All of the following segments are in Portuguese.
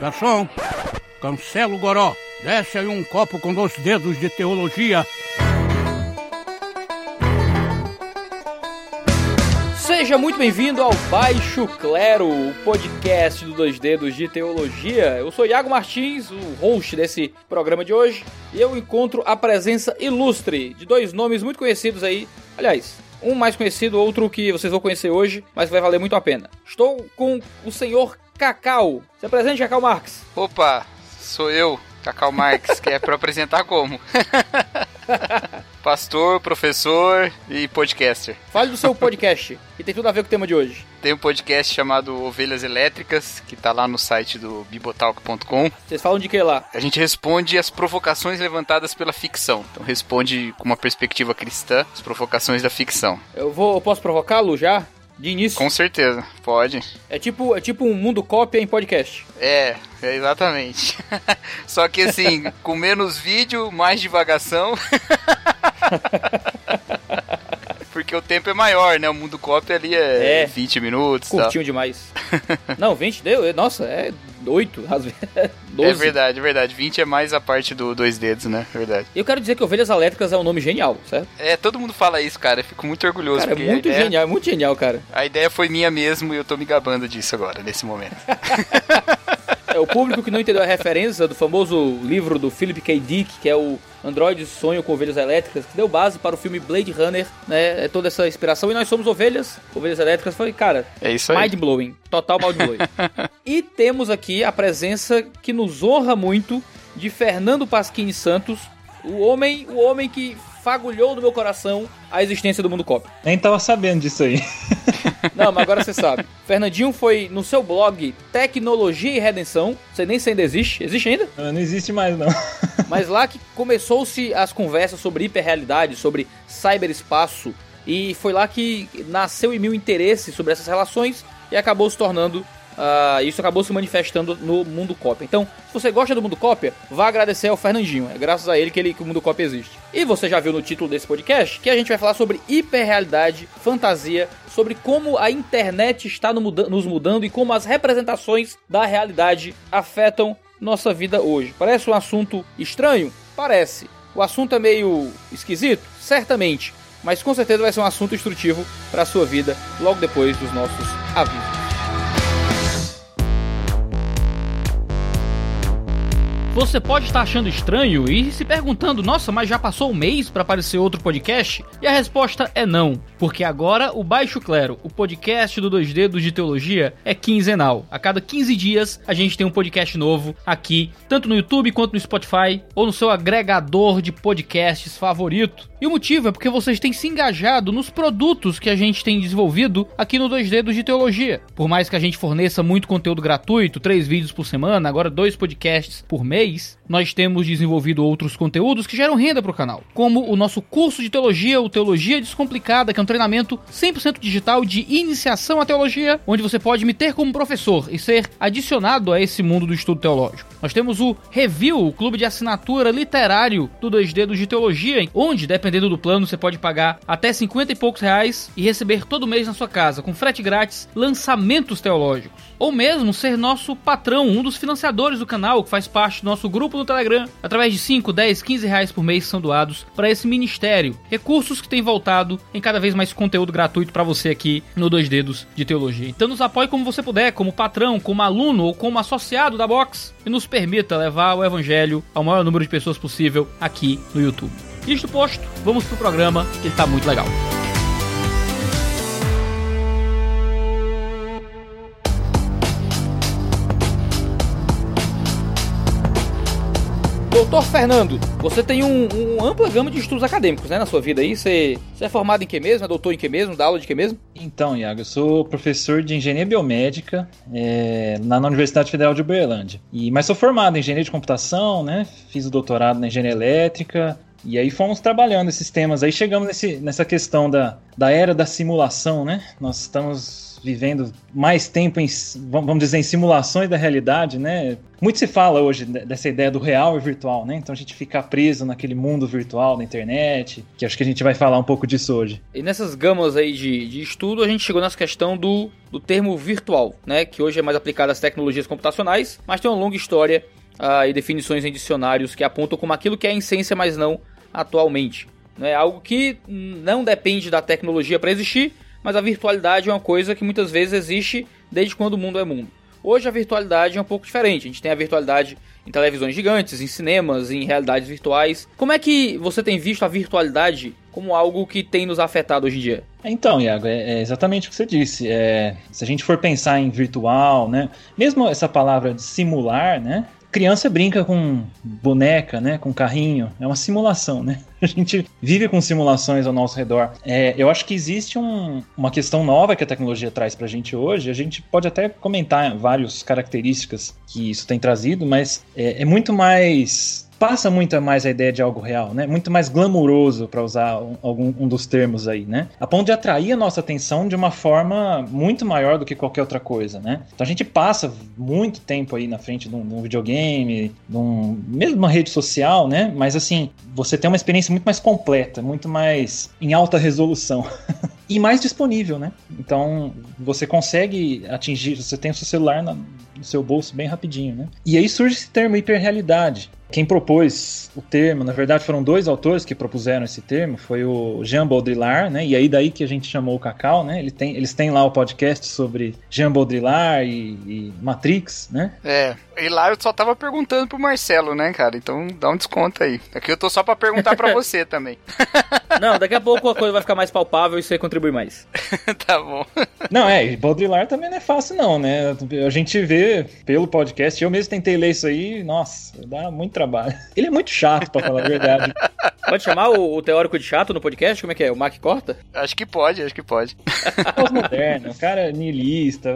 Garçom, cancela o goró. Desce aí um copo com dois dedos de teologia. Seja muito bem-vindo ao Baixo Clero, o podcast do Dois Dedos de Teologia. Eu sou Iago Martins, o host desse programa de hoje, e eu encontro a presença ilustre de dois nomes muito conhecidos aí. Aliás, um mais conhecido, outro que vocês vão conhecer hoje, mas vai valer muito a pena. Estou com o senhor Cacau. Se apresente, Cacau Marques. Opa, sou eu, Cacau Marques, que é para apresentar como? Pastor, professor e podcaster. Fale do seu podcast, que tem tudo a ver com o tema de hoje. Tem um podcast chamado Ovelhas Elétricas, que tá lá no site do bibotalk.com. Vocês falam de que lá? A gente responde as provocações levantadas pela ficção. Então responde com uma perspectiva cristã as provocações da ficção. Eu vou, eu posso provocá-lo já? De início? Com certeza, pode. É tipo, é tipo um mundo cópia em podcast. É, é exatamente. Só que assim, com menos vídeo, mais divagação. Porque o tempo é maior, né? O mundo cópia ali é, é 20 minutos. Curtinho demais. Não, 20 deu. Nossa, é 8, às vezes. 12. É verdade, é verdade. 20 é mais a parte do dois dedos, né? É verdade. Eu quero dizer que Ovelhas Elétricas é um nome genial, certo? É, todo mundo fala isso, cara. Eu fico muito orgulhoso. Cara, é muito ideia... genial, é muito genial, cara. A ideia foi minha mesmo e eu tô me gabando disso agora, nesse momento. é, o público que não entendeu a referência do famoso livro do Philip K. Dick, que é o Android Sonho com Ovelhas Elétricas, que deu base para o filme Blade Runner, né? É toda essa inspiração. E nós somos ovelhas, ovelhas elétricas. Foi, cara, é isso aí. mind blowing. Total mind blowing. e temos aqui a presença que nos honra muito de Fernando Pasquini Santos, o homem, o homem que fagulhou no meu coração a existência do mundo cop. Nem tava sabendo disso aí. Não, mas agora você sabe. Fernandinho foi no seu blog Tecnologia e Redenção. Você nem sei ainda existe. Existe ainda? Não, não existe mais, não. Mas lá que começou-se as conversas sobre hiperrealidade, sobre cyberespaço. E foi lá que nasceu em mim o interesse sobre essas relações e acabou se tornando Uh, isso acabou se manifestando no Mundo Cópia. Então, se você gosta do Mundo Cópia, vá agradecer ao Fernandinho. É graças a ele que, ele que o Mundo Cópia existe. E você já viu no título desse podcast que a gente vai falar sobre hiperrealidade, fantasia, sobre como a internet está no muda nos mudando e como as representações da realidade afetam nossa vida hoje. Parece um assunto estranho? Parece. O assunto é meio esquisito? Certamente. Mas com certeza vai ser um assunto instrutivo para a sua vida logo depois dos nossos avisos. Você pode estar achando estranho e se perguntando: nossa, mas já passou um mês para aparecer outro podcast? E a resposta é não, porque agora o Baixo Clero, o podcast do 2 Dedos de Teologia, é quinzenal. A cada 15 dias a gente tem um podcast novo aqui, tanto no YouTube quanto no Spotify ou no seu agregador de podcasts favorito. E o motivo é porque vocês têm se engajado nos produtos que a gente tem desenvolvido aqui no 2 Dedos de Teologia. Por mais que a gente forneça muito conteúdo gratuito, três vídeos por semana, agora dois podcasts por mês, nós temos desenvolvido outros conteúdos que geram renda para o canal, como o nosso curso de teologia, o Teologia Descomplicada, que é um treinamento 100% digital de iniciação à teologia, onde você pode me ter como professor e ser adicionado a esse mundo do estudo teológico. Nós temos o Review, o clube de assinatura literário do 2 Dedos de Teologia, onde, dependendo do plano, você pode pagar até 50 e poucos reais e receber todo mês na sua casa, com frete grátis, lançamentos teológicos. Ou mesmo ser nosso patrão, um dos financiadores do canal, que faz parte do nosso grupo no Telegram. Através de 5, 10, 15 reais por mês são doados para esse ministério. Recursos que têm voltado em cada vez mais conteúdo gratuito para você aqui no Dois Dedos de Teologia. Então nos apoie como você puder, como patrão, como aluno ou como associado da Box e nos permita levar o evangelho ao maior número de pessoas possível aqui no YouTube. Isto posto, vamos pro programa que está muito legal. Doutor Fernando, você tem um, um ampla gama de estudos acadêmicos, né, na sua vida aí. Você, você é formado em que mesmo? É doutor em que mesmo? Dá aula de que mesmo? Então, Iago, eu sou professor de engenharia biomédica é, na, Universidade Federal de Uberlândia. E, mas sou formado em engenharia de computação, né? Fiz o doutorado na engenharia elétrica, e aí fomos trabalhando esses temas. Aí chegamos nesse, nessa questão da, da era da simulação, né? Nós estamos vivendo mais tempo em, vamos dizer, em simulações da realidade, né? Muito se fala hoje dessa ideia do real e virtual, né? Então a gente fica preso naquele mundo virtual da internet, que acho que a gente vai falar um pouco disso hoje. E nessas gamas aí de, de estudo, a gente chegou nessa questão do, do termo virtual, né? Que hoje é mais aplicado às tecnologias computacionais, mas tem uma longa história uh, e definições em dicionários que apontam como aquilo que é a essência, mas não atualmente. É algo que não depende da tecnologia para existir, mas a virtualidade é uma coisa que muitas vezes existe desde quando o mundo é mundo. Hoje a virtualidade é um pouco diferente. A gente tem a virtualidade em televisões gigantes, em cinemas, em realidades virtuais. Como é que você tem visto a virtualidade como algo que tem nos afetado hoje em dia? Então, Iago, é, é exatamente o que você disse. É, se a gente for pensar em virtual, né? Mesmo essa palavra de simular, né? Criança brinca com boneca, né? Com carrinho. É uma simulação, né? A gente vive com simulações ao nosso redor. É, eu acho que existe um, uma questão nova que a tecnologia traz pra gente hoje. A gente pode até comentar várias características que isso tem trazido, mas é, é muito mais passa muito mais a ideia de algo real, né? Muito mais glamuroso, para usar um, algum um dos termos aí, né? A ponto de atrair a nossa atenção de uma forma muito maior do que qualquer outra coisa, né? Então a gente passa muito tempo aí na frente de um, de um videogame, de um, mesmo uma rede social, né? Mas assim, você tem uma experiência muito mais completa, muito mais em alta resolução. e mais disponível, né? Então você consegue atingir, você tem o seu celular no seu bolso bem rapidinho, né? E aí surge esse termo hiperrealidade, quem propôs o termo, na verdade, foram dois autores que propuseram esse termo, foi o Jean Baudrillard, né? E aí daí que a gente chamou o Cacau, né? Ele tem, eles têm lá o podcast sobre Jean Baudrillard e, e Matrix, né? É, e lá eu só tava perguntando pro Marcelo, né, cara? Então dá um desconto aí. Aqui eu tô só para perguntar para você também. Não, daqui a pouco a coisa vai ficar mais palpável e você contribui mais. tá bom. Não, é, e Baudrillard também não é fácil não, né? A gente vê pelo podcast, eu mesmo tentei ler isso aí, nossa, dá muito trabalho. Ele é muito chato, pra falar a verdade. Pode chamar o, o, teórico de chato no podcast? Como é que é? O Mac Corta? Acho que pode, acho que pode. Pós-moderno, o cara é niilista.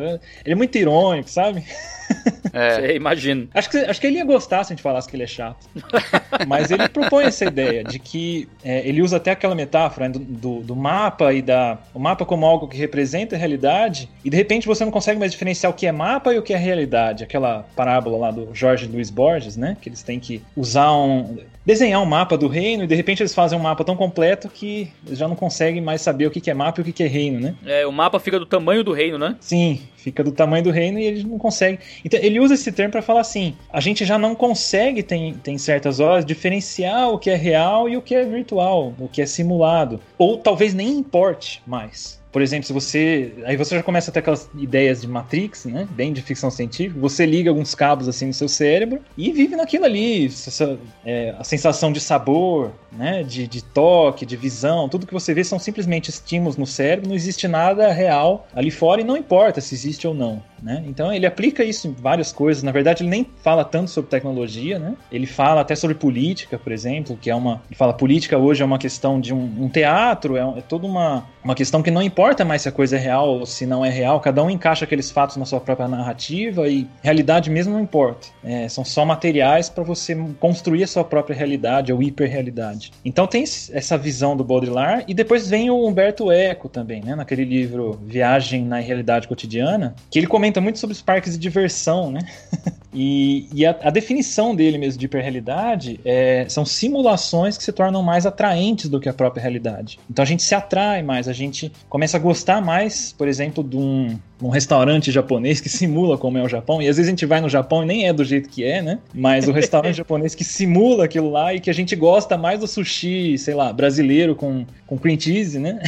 Ele é muito irônico, sabe? É. Você imagina. Acho que, acho que ele ia gostar se a gente falasse que ele é chato. Mas ele propõe essa ideia de que é, ele usa até aquela metáfora né, do, do, do, mapa e da. O mapa como algo que representa a realidade, e de repente você não consegue mais diferenciar o que é mapa e o que é realidade. Aquela parábola lá do Jorge Luiz Borges, né? Que eles têm que usar um desenhar um mapa do reino e de repente eles fazem um mapa tão completo que eles já não conseguem mais saber o que é mapa e o que é reino, né? É, o mapa fica do tamanho do reino, né? Sim, fica do tamanho do reino e eles não conseguem. Então ele usa esse termo para falar assim: a gente já não consegue, tem, tem certas horas, diferenciar o que é real e o que é virtual, o que é simulado. Ou talvez nem importe mais. Por exemplo, se você. Aí você já começa a ter aquelas ideias de Matrix, né? Bem de ficção científica. Você liga alguns cabos assim no seu cérebro e vive naquilo ali. Essa, é, a sensação de sabor, né? De, de toque, de visão. Tudo que você vê são simplesmente estímulos no cérebro. Não existe nada real ali fora e não importa se existe ou não. Né? Então ele aplica isso em várias coisas. Na verdade, ele nem fala tanto sobre tecnologia, né? Ele fala até sobre política, por exemplo, que é uma. Ele fala política hoje é uma questão de um, um teatro, é, é, toda uma, uma questão que não importa mais se a coisa é real ou se não é real. Cada um encaixa aqueles fatos na sua própria narrativa e realidade mesmo não importa. É, são só materiais para você construir a sua própria realidade ou hiperrealidade. Então tem essa visão do Baudrillard e depois vem o Humberto Eco também, né? Naquele livro Viagem na Realidade Cotidiana, que ele comenta comenta muito sobre os parques de diversão, né? e, e a, a, definição dele mesmo de hiperrealidade é, são simulações que se tornam mais atraentes do que a própria realidade. Então a gente se atrai mais, a gente começa a gostar mais, por exemplo, de um, um restaurante japonês que simula como é o Japão. E às vezes a gente vai no Japão e nem é do jeito que é, né? Mas o restaurante japonês que simula aquilo lá e que a gente gosta mais do sushi, sei lá, brasileiro com, com cream cheese, né?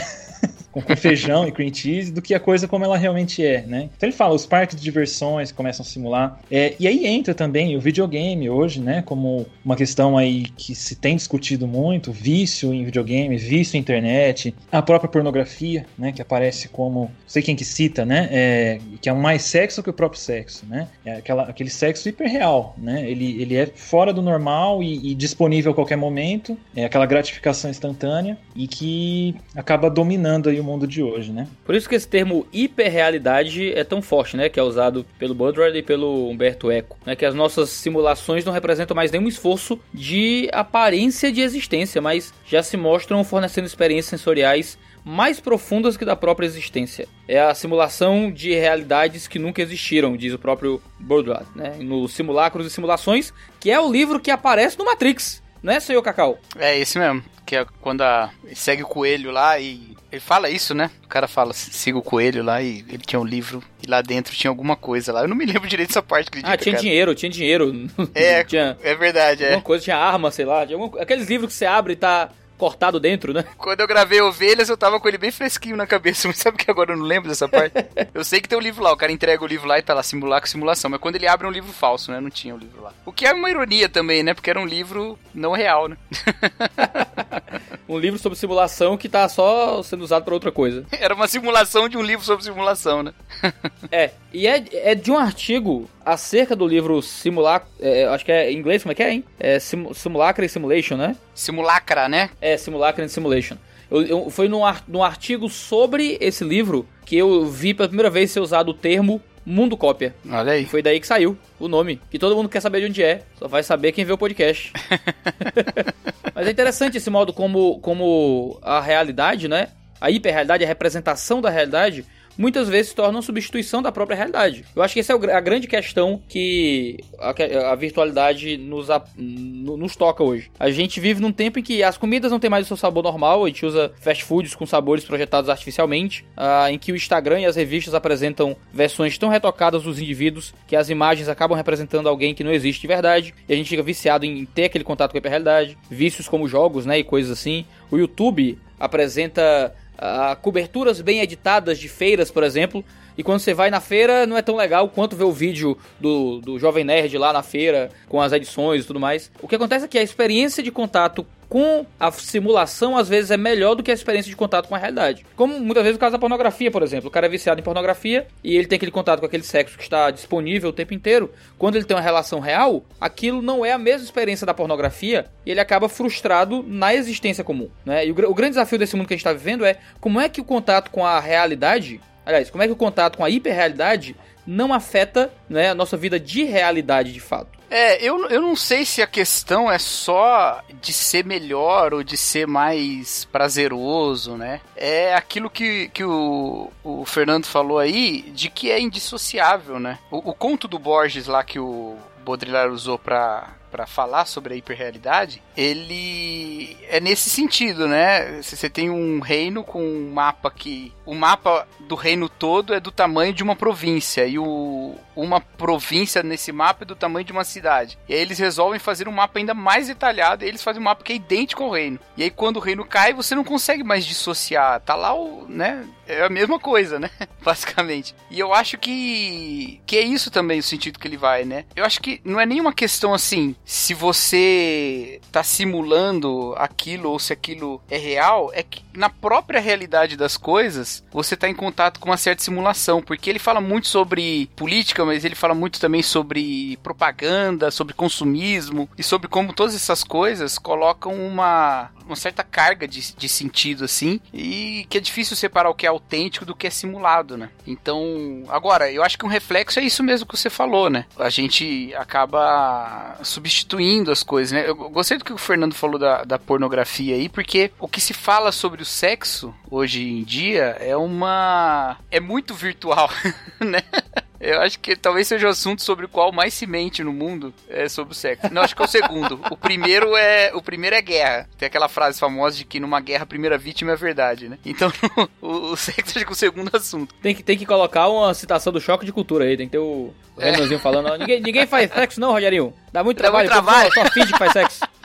Com, feijão e cream cheese do que a coisa como ela realmente é, né? Então ele fala, os parques de diversões começam a simular. É, e aí entra também o videogame hoje, né? Como uma questão aí que se tem discutido muito, vício em videogame, vício em internet, a própria pornografia, né? Que aparece como, não sei quem que cita, né? É, que é mais sexo que o próprio sexo, né? É aquela, aquele sexo hiperreal, né? Ele, ele é fora do normal e, e disponível a qualquer momento, é aquela gratificação instantânea e que acaba dominando aí o mundo de hoje, né? Por isso que esse termo hiperrealidade é tão forte, né? Que é usado pelo Budrard e pelo Humberto Eco, né? Que as nossas simulações não representam mais nenhum esforço de aparência de existência, mas já se mostram fornecendo experiências sensoriais mais profundas que da própria existência. É a simulação de realidades que nunca existiram, diz o próprio Baudrillard, né? No Simulacros e Simulações, que é o livro que aparece no Matrix. Não é, senhor Cacau? É esse mesmo. Que é quando a, segue o coelho lá e. Ele fala isso, né? O cara fala, siga o coelho lá e ele tinha um livro e lá dentro tinha alguma coisa lá. Eu não me lembro direito dessa parte, acredita, Ah, tinha cara? dinheiro, tinha dinheiro. É, tinha é verdade, é. alguma coisa, tinha arma, sei lá. Alguma- Aqueles livros que você abre e tá cortado dentro, né? Quando eu gravei Ovelhas, eu tava com ele bem fresquinho na cabeça, mas sabe que agora eu não lembro dessa parte? eu sei que tem o livro lá, o cara entrega o livro lá e tá lá, simular com simulação, mas quando ele abre é um livro falso, né? Não tinha o livro lá. O que é uma ironia também, né? Porque era um livro não real, né? Um livro sobre simulação que tá só sendo usado pra outra coisa. Era uma simulação de um livro sobre simulação, né? É, e é, é de um artigo acerca do livro Simulacro. É, acho que é em inglês, como é que é, hein? É Sim, Simulacra e Simulation, né? Simulacra, né? É, Simulacra and Simulation. Eu, eu- foi num, ar- num artigo sobre esse livro que eu vi pela primeira vez ser usado o termo mundo cópia. Olha aí. Foi daí que saiu o nome. Que todo mundo quer saber de onde é. Só vai saber quem vê o podcast. Mas é interessante esse modo como, como a realidade, né? A hiperrealidade, a representação da realidade, muitas vezes se torna uma substituição da própria realidade. Eu acho que essa é a grande questão que a, a virtualidade nos, a- no- nos toca hoje. A gente vive num tempo em que as comidas não têm mais o seu sabor normal, a gente usa fast foods com sabores projetados artificialmente, ah, em que o Instagram e as revistas apresentam versões tão retocadas dos indivíduos que as imagens acabam representando alguém que não existe de verdade, e a gente fica viciado em ter aquele contato com a hiperrealidade, vícios como jogos, né, e coisas assim. O YouTube apresenta ah, coberturas bem editadas de feiras, por exemplo. E quando você vai na feira, não é tão legal quanto ver o vídeo do, do Jovem Nerd lá na feira, com as edições e tudo mais. O que acontece é que a experiência de contato com a simulação, às vezes, é melhor do que a experiência de contato com a realidade. Como muitas vezes o caso da pornografia, por exemplo. O cara é viciado em pornografia e ele tem aquele contato com aquele sexo que está disponível o tempo inteiro. Quando ele tem uma relação real, aquilo não é a mesma experiência da pornografia e ele acaba frustrado na existência comum. Né? E o, o grande desafio desse mundo que a gente está vivendo é como é que o contato com a realidade Aliás, como é que o contato com a hiperrealidade não afeta né, a nossa vida de realidade de fato? É, eu, eu não sei se a questão é só de ser melhor ou de ser mais prazeroso, né? É aquilo que, que o, o Fernando falou aí, de que é indissociável, né? O, o conto do Borges lá que o Baudrillard usou pra, pra falar sobre a hiperrealidade, ele é nesse sentido, né? Você tem um reino com um mapa que... O mapa do reino todo é do tamanho de uma província e o, uma província nesse mapa é do tamanho de uma cidade. E aí eles resolvem fazer um mapa ainda mais detalhado e eles fazem um mapa que é idêntico ao reino. E aí quando o reino cai, você não consegue mais dissociar. Tá lá o, né? É a mesma coisa, né? Basicamente. E eu acho que que é isso também o sentido que ele vai, né? Eu acho que não é nenhuma questão assim, se você tá simulando aquilo ou se aquilo é real, é que na própria realidade das coisas, você tá em contato com uma certa simulação, porque ele fala muito sobre política, mas ele fala muito também sobre propaganda, sobre consumismo e sobre como todas essas coisas colocam uma, uma certa carga de, de sentido assim, e que é difícil separar o que é autêntico do que é simulado, né? Então, agora, eu acho que um reflexo é isso mesmo que você falou, né? A gente acaba substituindo as coisas, né? Eu gostei do que o Fernando falou da, da pornografia aí, porque o que se fala sobre o sexo hoje em dia é uma. é muito virtual, né? Eu acho que talvez seja o assunto sobre o qual mais se mente no mundo é sobre o sexo. Não, acho que é o segundo. O primeiro é o primeiro é guerra. Tem aquela frase famosa de que numa guerra a primeira vítima é a verdade, né? Então o, o sexo acho que é o segundo assunto. Tem que, tem que colocar uma citação do choque de cultura aí, tem que ter o É. Renanzinho falando. Ninguém, ninguém faz sexo não, Rogerinho. Dá muito Dá trabalho. muito trabalho. Só, só finge que faz sexo.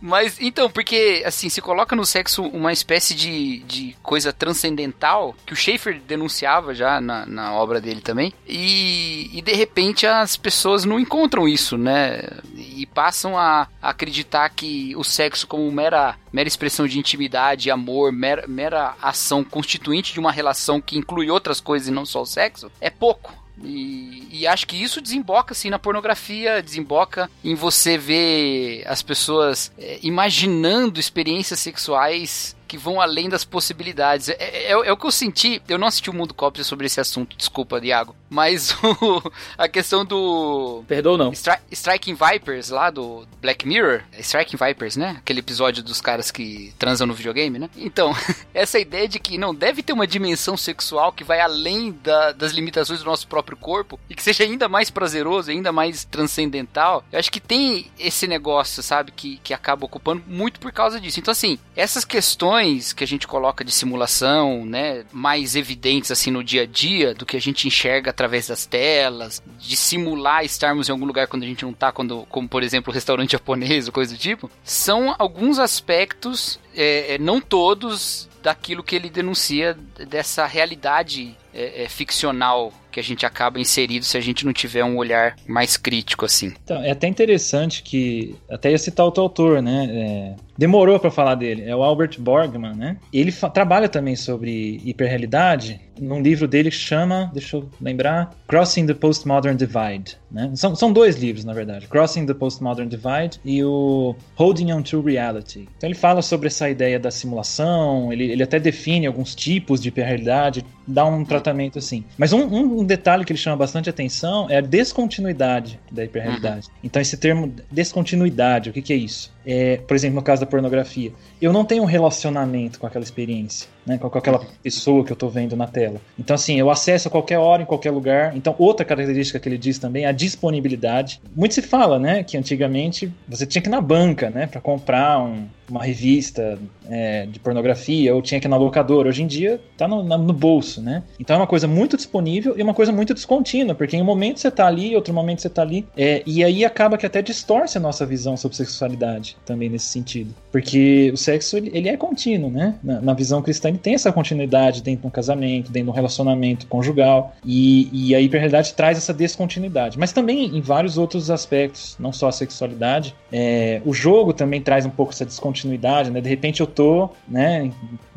Mas, então, porque, assim, se coloca no sexo uma espécie de, de coisa transcendental, que o Schaefer denunciava já na, na obra dele também, e, e de repente as pessoas não encontram isso, né? E passam a acreditar que o sexo como mera, mera expressão de intimidade, amor, mera, mera ação constituinte de uma relação que inclui outras coisas e não só o sexo, é pouco. E, e acho que isso desemboca assim na pornografia, desemboca em você ver as pessoas é, imaginando experiências sexuais que vão além das possibilidades. É, é, é o que eu senti. Eu não assisti o Mundo Cópia sobre esse assunto, desculpa, Iago. Mas o, a questão do. Perdoa não. Stri Striking Vipers lá do Black Mirror. É Striking Vipers, né? Aquele episódio dos caras que transam no videogame, né? Então, essa ideia de que não deve ter uma dimensão sexual que vai além da, das limitações do nosso próprio corpo e que seja ainda mais prazeroso, ainda mais transcendental. Eu acho que tem esse negócio, sabe? Que, que acaba ocupando muito por causa disso. Então, assim, essas questões que a gente coloca de simulação, né? Mais evidentes, assim, no dia a dia, do que a gente enxerga através das telas, de simular estarmos em algum lugar quando a gente não tá, quando, como por exemplo o restaurante japonês ou coisa do tipo, são alguns aspectos, é, é não todos, daquilo que ele denuncia dessa realidade é, é, ficcional que a gente acaba inserido se a gente não tiver um olhar mais crítico assim. Então, é até interessante que até ia citar outro autor, né? É, demorou para falar dele, é o Albert Borgman, né? Ele trabalha também sobre hiperrealidade num livro dele que chama, deixa eu lembrar, Crossing the Postmodern Divide, né? São, são dois livros, na verdade, Crossing the Postmodern Divide e o Holding on to Reality. Então ele fala sobre essa ideia da simulação, ele, ele até define alguns tipos de hiperrealidade, dá um tratamento assim. Mas um, um, detalhe que ele chama bastante atenção é a descontinuidade da hiperrealidade. Uhum. Então esse termo descontinuidade, o que, que é isso? É, por exemplo, no caso da pornografia, eu não tenho um relacionamento com aquela experiência, né, com aquela pessoa que eu estou vendo na tela. Então, assim, eu acesso a qualquer hora, em qualquer lugar. Então, outra característica que ele diz também é a disponibilidade. Muito se fala, né, que antigamente você tinha que ir na banca, né, para comprar um, uma revista é, de pornografia ou tinha que ir na locadora. Hoje em dia tá no, no, bolso, né? Então é uma coisa muito disponível e uma coisa muito descontínua, porque em um momento você tá ali, outro momento você tá ali. É, e aí acaba que até distorce a nossa visão sobre sexualidade também nesse sentido. Porque o sexo, ele, ele é contínuo, né? Na, na, visão cristã, ele tem essa continuidade dentro de um casamento, dentro de um relacionamento conjugal. E, e a hiperrealidade traz essa descontinuidade. Mas também em vários outros aspectos, não só a sexualidade. É, o jogo também traz um pouco essa descontinuidade, né? De repente eu tô, né,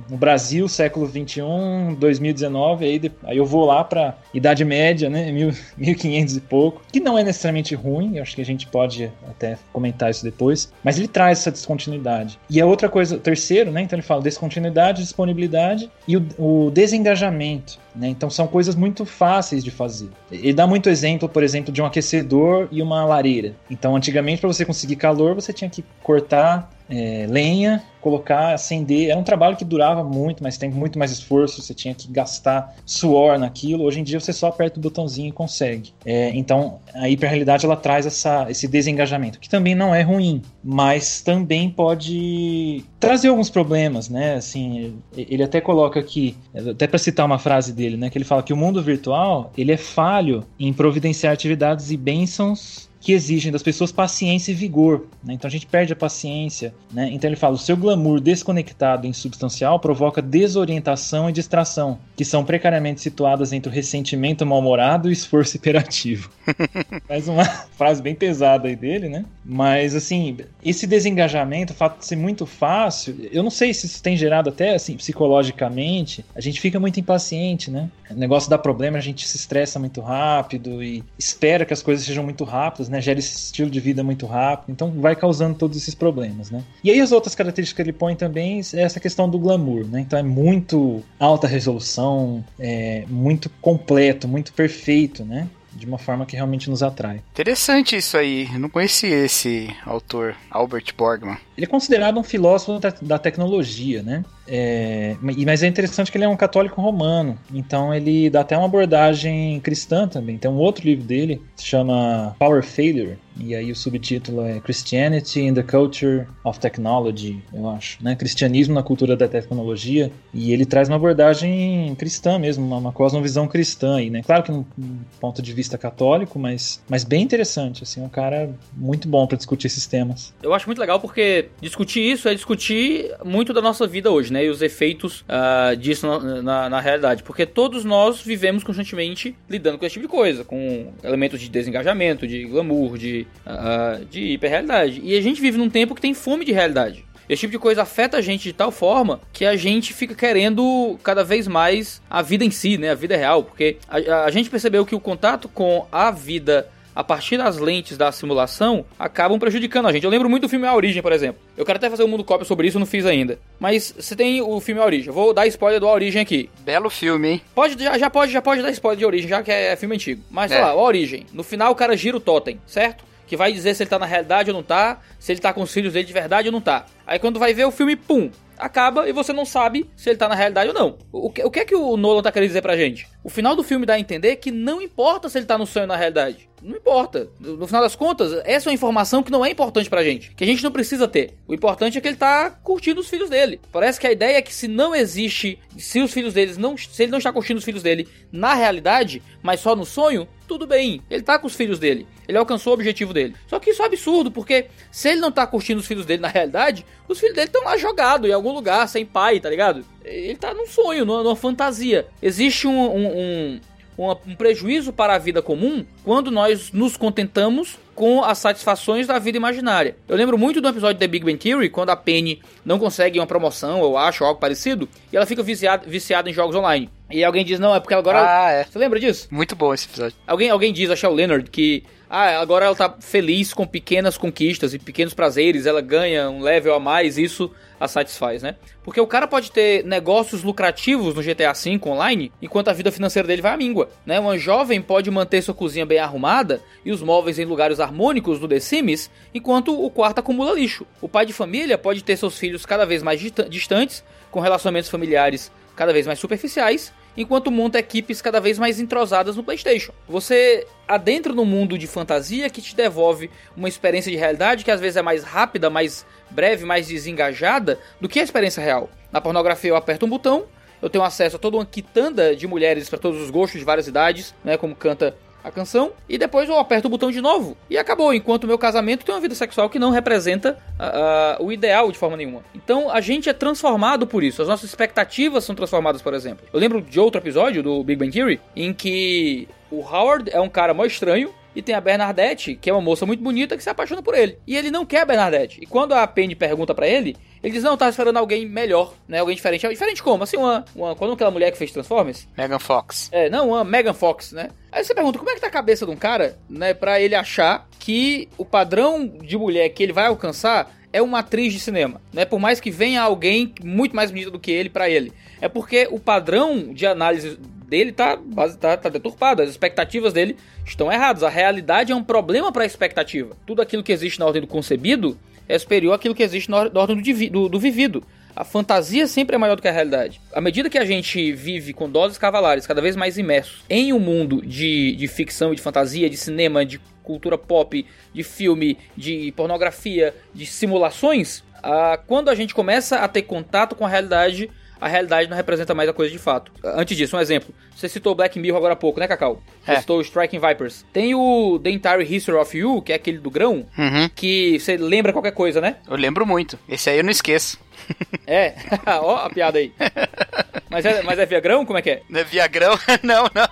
no Brasil, século 21, 2019, aí, aí eu vou lá pra Idade Média, né? 1500 e pouco, que não é necessariamente ruim, eu acho que a gente pode até comentar isso depois, mas ele traz essa descontinuidade. E a outra coisa, terceiro, né? Então ele fala descontinuidade, disponibilidade e o, o desengajamento. Né? Então são coisas muito fáceis de fazer. Ele dá muito exemplo, por exemplo, de um aquecedor e uma lareira. Então, antigamente, para você conseguir calor, você tinha que cortar é, lenha, colocar, acender. Era um trabalho que durava muito mais tempo, muito mais esforço. Você tinha que gastar suor naquilo. Hoje em dia você só aperta o botãozinho e consegue. É, então a hiperrealidade ela traz essa, esse desengajamento, que também não é ruim, mas também pode trazer alguns problemas, né? Assim, ele até coloca aqui, até para citar uma frase dele, né, que ele fala que o mundo virtual ele é falho em providenciar atividades e bênçãos que exigem das pessoas paciência e vigor. Né? Então a gente perde a paciência. Né? Então ele fala: o seu glamour desconectado e insubstancial provoca desorientação e distração, que são precariamente situadas entre o ressentimento mal-humorado e o esforço hiperativo. Mais uma frase bem pesada aí dele, né? Mas assim, esse desengajamento, o fato de ser muito fácil, eu não sei se isso tem gerado até assim psicologicamente, a gente fica muito impaciente, né? O negócio dá problema, a gente se estressa muito rápido e espera que as coisas sejam muito rápidas, né? Gera esse estilo de vida muito rápido, então vai causando todos esses problemas, né? E aí as outras características que ele põe também é essa questão do glamour, né? Então é muito alta resolução, é muito completo, muito perfeito, né? De uma forma que realmente nos atrai. Interessante isso aí. Eu não conhecia esse autor, Albert Borgman. Ele é considerado um filósofo da tecnologia, né? É, mas é interessante que ele é um católico romano, então ele dá até uma abordagem cristã também. Tem um outro livro dele, que se chama Power Failure, e aí o subtítulo é Christianity in the Culture of Technology, eu acho, né? Cristianismo na cultura da tecnologia, e ele traz uma abordagem cristã mesmo, uma, uma cosmovisão cristã aí, né? Claro que num, num ponto de vista católico, mas, mas bem interessante, assim, um cara muito bom para discutir esses temas. Eu acho muito legal porque discutir isso é discutir muito da nossa vida hoje, né? E os efeitos uh, disso na, na, na, realidade. Porque todos nós vivemos constantemente lidando com esse tipo de coisa, com elementos de desengajamento, de glamour, de, uh, de hiperrealidade. E a gente vive num tempo que tem fome de realidade. Esse tipo de coisa afeta a gente de tal forma que a gente fica querendo cada vez mais a vida em si, né? A vida real. Porque a, a gente percebeu que o contato com a vida a partir das lentes da simulação, acabam prejudicando a gente. Eu lembro muito do filme A Origem, por exemplo. Eu quero até fazer um mundo cópia sobre isso, não fiz ainda. Mas você tem o filme A Origem. Eu vou dar spoiler do A Origem aqui. Belo filme, hein? Pode, já, já pode, já pode dar spoiler de Origem, já que é filme antigo. Mas, sei É. lá, A Origem. No final o cara gira o totem, certo? Que vai dizer se ele tá na realidade ou não tá, se ele tá com os filhos dele de verdade ou não tá. Aí quando vai ver o filme, pum, acaba e você não sabe se ele tá na realidade ou não. O que, o que é que o Nolan tá querendo dizer pra gente? O final do filme dá a entender que não importa se ele tá no sonho ou na realidade. Não importa. No final das contas, essa é uma informação que não é importante pra gente. Que a gente não precisa ter. O importante é que ele tá curtindo os filhos dele. Parece que a ideia é que se não existe. Se os filhos deles não. Se ele não está curtindo os filhos dele na realidade, mas só no sonho, tudo bem. Ele tá com os filhos dele. Ele alcançou o objetivo dele. Só que isso é absurdo, porque se ele não tá curtindo os filhos dele na realidade, os filhos dele estão lá jogados em algum lugar, sem pai, tá ligado? Ele tá num sonho, numa, numa fantasia. Existe um, um, um, um prejuízo para a vida comum quando nós nos contentamos com as satisfações da vida imaginária. Eu lembro muito do episódio The Big Bang Theory, quando a Penny não consegue uma promoção, eu acho, ou algo parecido, e ela fica viciada, viciada em jogos online. E alguém diz, não, é porque agora... Ah, é. Você lembra disso? Muito bom esse episódio. Alguém, alguém diz, acho que é o Leonard, que ah, agora ela tá feliz com pequenas conquistas e pequenos prazeres, ela ganha um level a mais, isso a satisfaz, né? Porque o cara pode ter negócios lucrativos no GTA V online, enquanto a vida financeira dele vai à míngua, né? Uma jovem pode manter sua cozinha bem arrumada e os móveis em lugares harmônicos no The Sims, enquanto o quarto acumula lixo. O pai de família pode ter seus filhos cada vez mais dista- distantes, com relacionamentos familiares cada vez mais superficiais, enquanto monta equipes cada vez mais entrosadas no PlayStation. Você adentra no mundo de fantasia que te devolve uma experiência de realidade que às vezes é mais rápida, mais breve, mais desengajada do que a experiência real. Na pornografia eu aperto um botão, eu tenho acesso a toda uma quitanda de mulheres para todos os gostos de várias idades, né, como canta a canção, e depois eu aperto o botão de novo e acabou. Enquanto o meu casamento tem uma vida sexual que não representa ah, o ideal de forma nenhuma. Então a gente é transformado por isso, as nossas expectativas são transformadas, por exemplo. Eu lembro de outro episódio do Big Bang Theory em que o Howard é um cara mó estranho. E tem a Bernadette, que é uma moça muito bonita, que se apaixona por ele. E ele não quer a Bernadette. E quando a Penny pergunta pra ele, ele diz: Não, tava esperando alguém melhor, né? Alguém diferente. Diferente como? Assim, uma. uma quando aquela mulher que fez Transformers? Megan Fox. É, não, uma Megan Fox, né? Aí você pergunta, como é que tá a cabeça de um cara, né, pra ele achar que o padrão de mulher que ele vai alcançar é uma atriz de cinema, né? Por mais que venha alguém muito mais bonita do que ele pra ele. É porque o padrão de análise dele tá, tá, tá deturpado, as expectativas dele estão erradas. A realidade é um problema pra expectativa. Tudo aquilo que existe na ordem do concebido é superior àquilo que existe na or- na ordem do, do- do vivido. A fantasia sempre é maior do que a realidade. À medida que a gente vive com doses cavalares cada vez mais imersos em um mundo de, de ficção e de fantasia, de cinema, de cultura pop, de filme, de pornografia, de simulações, ah, quando a gente começa a ter contato com a realidade, a realidade não representa mais a coisa de fato. Antes disso, um exemplo. Você citou Black Mirror agora há pouco, né, Cacau? Você É. citou Striking Vipers. Tem o The Entire History of You, que é aquele do grão, Uhum. que você lembra qualquer coisa, né? Eu lembro muito. Esse aí eu não esqueço. É, ó a piada aí. Mas é, mas é via grão? Como é que é? Não é Viagrão? não, não.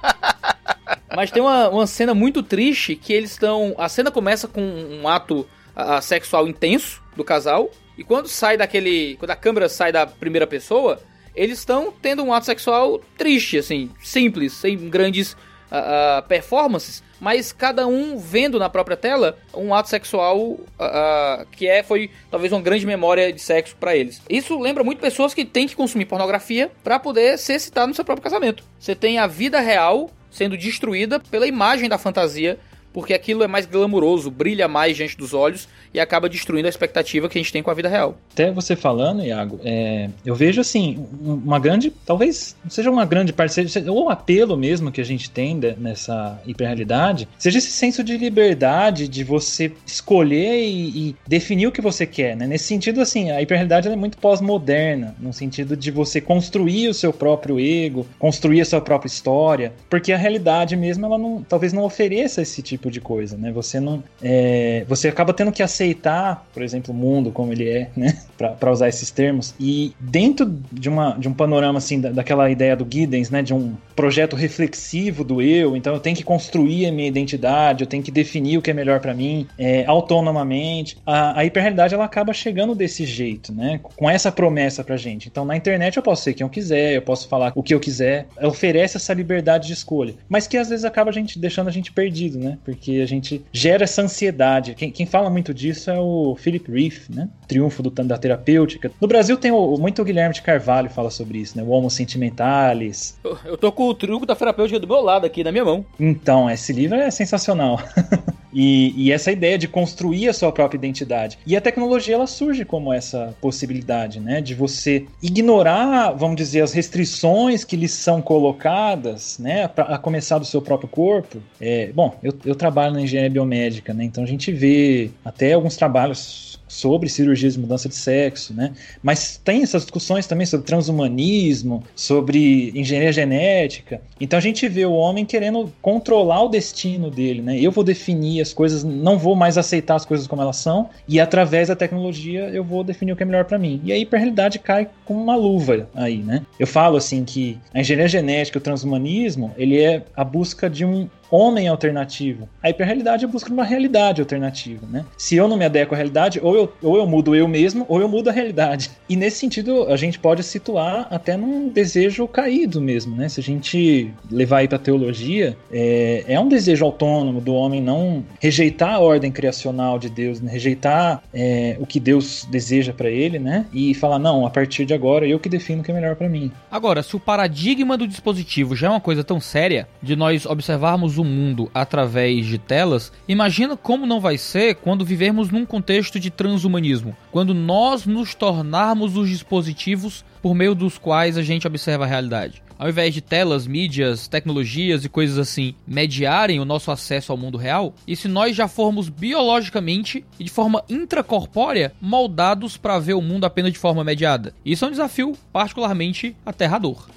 Mas tem uma, uma cena muito triste que eles estão. A cena começa com um ato ah, sexual intenso do casal. E quando sai daquele. Quando a câmera sai da primeira pessoa, eles estão tendo um ato sexual triste, assim, simples, sem grandes ah, ah, performances. Mas cada um vendo na própria tela um ato sexual ah, que é foi talvez uma grande memória de sexo pra eles. Isso lembra muito pessoas que têm que consumir pornografia pra poder se excitar no seu próprio casamento. Você tem a vida real sendo destruída pela imagem da fantasia, porque aquilo é mais glamuroso, brilha mais diante dos olhos e acaba destruindo a expectativa que a gente tem com a vida real. Até você falando, Iago, é, eu vejo assim, um- uma grande, talvez não seja uma grande parte, seja, ou o apelo mesmo que a gente tem de- nessa hiperrealidade, seja esse senso de liberdade, de você escolher e, e definir o que você quer, né? Nesse sentido, assim, a hiperrealidade é muito pós-moderna, no sentido de você construir o seu próprio ego, construir a sua própria história, porque a realidade mesmo, ela não, talvez não ofereça esse tipo de coisa, né? Você não, é, você acaba tendo que aceitar, por exemplo, o mundo como ele é, né? Para usar esses termos. E dentro de, uma, de um panorama assim, da, daquela ideia do Giddens, né? De um projeto reflexivo do eu, então eu tenho que construir a minha identidade, eu tenho que definir o que é melhor para mim, é, autonomamente. A, a hiperrealidade ela acaba chegando desse jeito, né? Com essa promessa pra gente. Então na internet eu posso ser quem eu quiser, eu posso falar o que eu quiser, oferece essa liberdade de escolha, mas que às vezes acaba a gente deixando a gente perdido, né? Porque a gente gera essa ansiedade. Quem, quem fala muito disso é o Philip Reef, né? Triunfo do, da terapêutica. No Brasil tem o, muito o Guilherme de Carvalho fala sobre isso, né? O Homo Sentimentalis. Eu, eu tô com o truco da terapêutica do meu lado aqui, na minha mão. Então, esse livro é sensacional. E, e, essa ideia de construir a sua própria identidade. E a tecnologia ela surge como essa possibilidade, né? De você ignorar, vamos dizer, as restrições que lhes são colocadas, né? Pra, a começar do seu próprio corpo. É, bom, eu, eu trabalho na engenharia biomédica, né? Então a gente vê até alguns trabalhos sobre cirurgias de mudança de sexo, né? Mas tem essas discussões também sobre transhumanismo, sobre engenharia genética. Então a gente vê o homem querendo controlar o destino dele, né? Eu vou definir as coisas, não vou mais aceitar as coisas como elas são, e através da tecnologia eu vou definir o que é melhor para mim. E aí a realidade cai como uma luva aí, né? Eu falo assim que a engenharia genética, o transhumanismo, ele é a busca de um homem alternativo. A hiperrealidade é busca de uma realidade alternativa, né? Se eu não me adequo à realidade, ou eu, ou eu mudo eu mesmo, ou eu mudo a realidade. E nesse sentido, a gente pode situar até num desejo caído mesmo, né? Se a gente levar aí para teologia, é, é um desejo autônomo do homem não rejeitar a ordem criacional de Deus, né? rejeitar é, o que Deus deseja para ele, né? E falar, não, a partir de agora eu que defino o que é melhor para mim. Agora, se o paradigma do dispositivo já é uma coisa tão séria, de nós observarmos o mundo através de telas, imagina como não vai ser quando vivermos num contexto de transhumanismo, quando nós nos tornarmos os dispositivos por meio dos quais a gente observa a realidade. Ao invés de telas, mídias, tecnologias e coisas assim mediarem o nosso acesso ao mundo real, e se nós já formos biologicamente e de forma intracorpórea moldados para ver o mundo apenas de forma mediada. Isso é um desafio particularmente aterrador.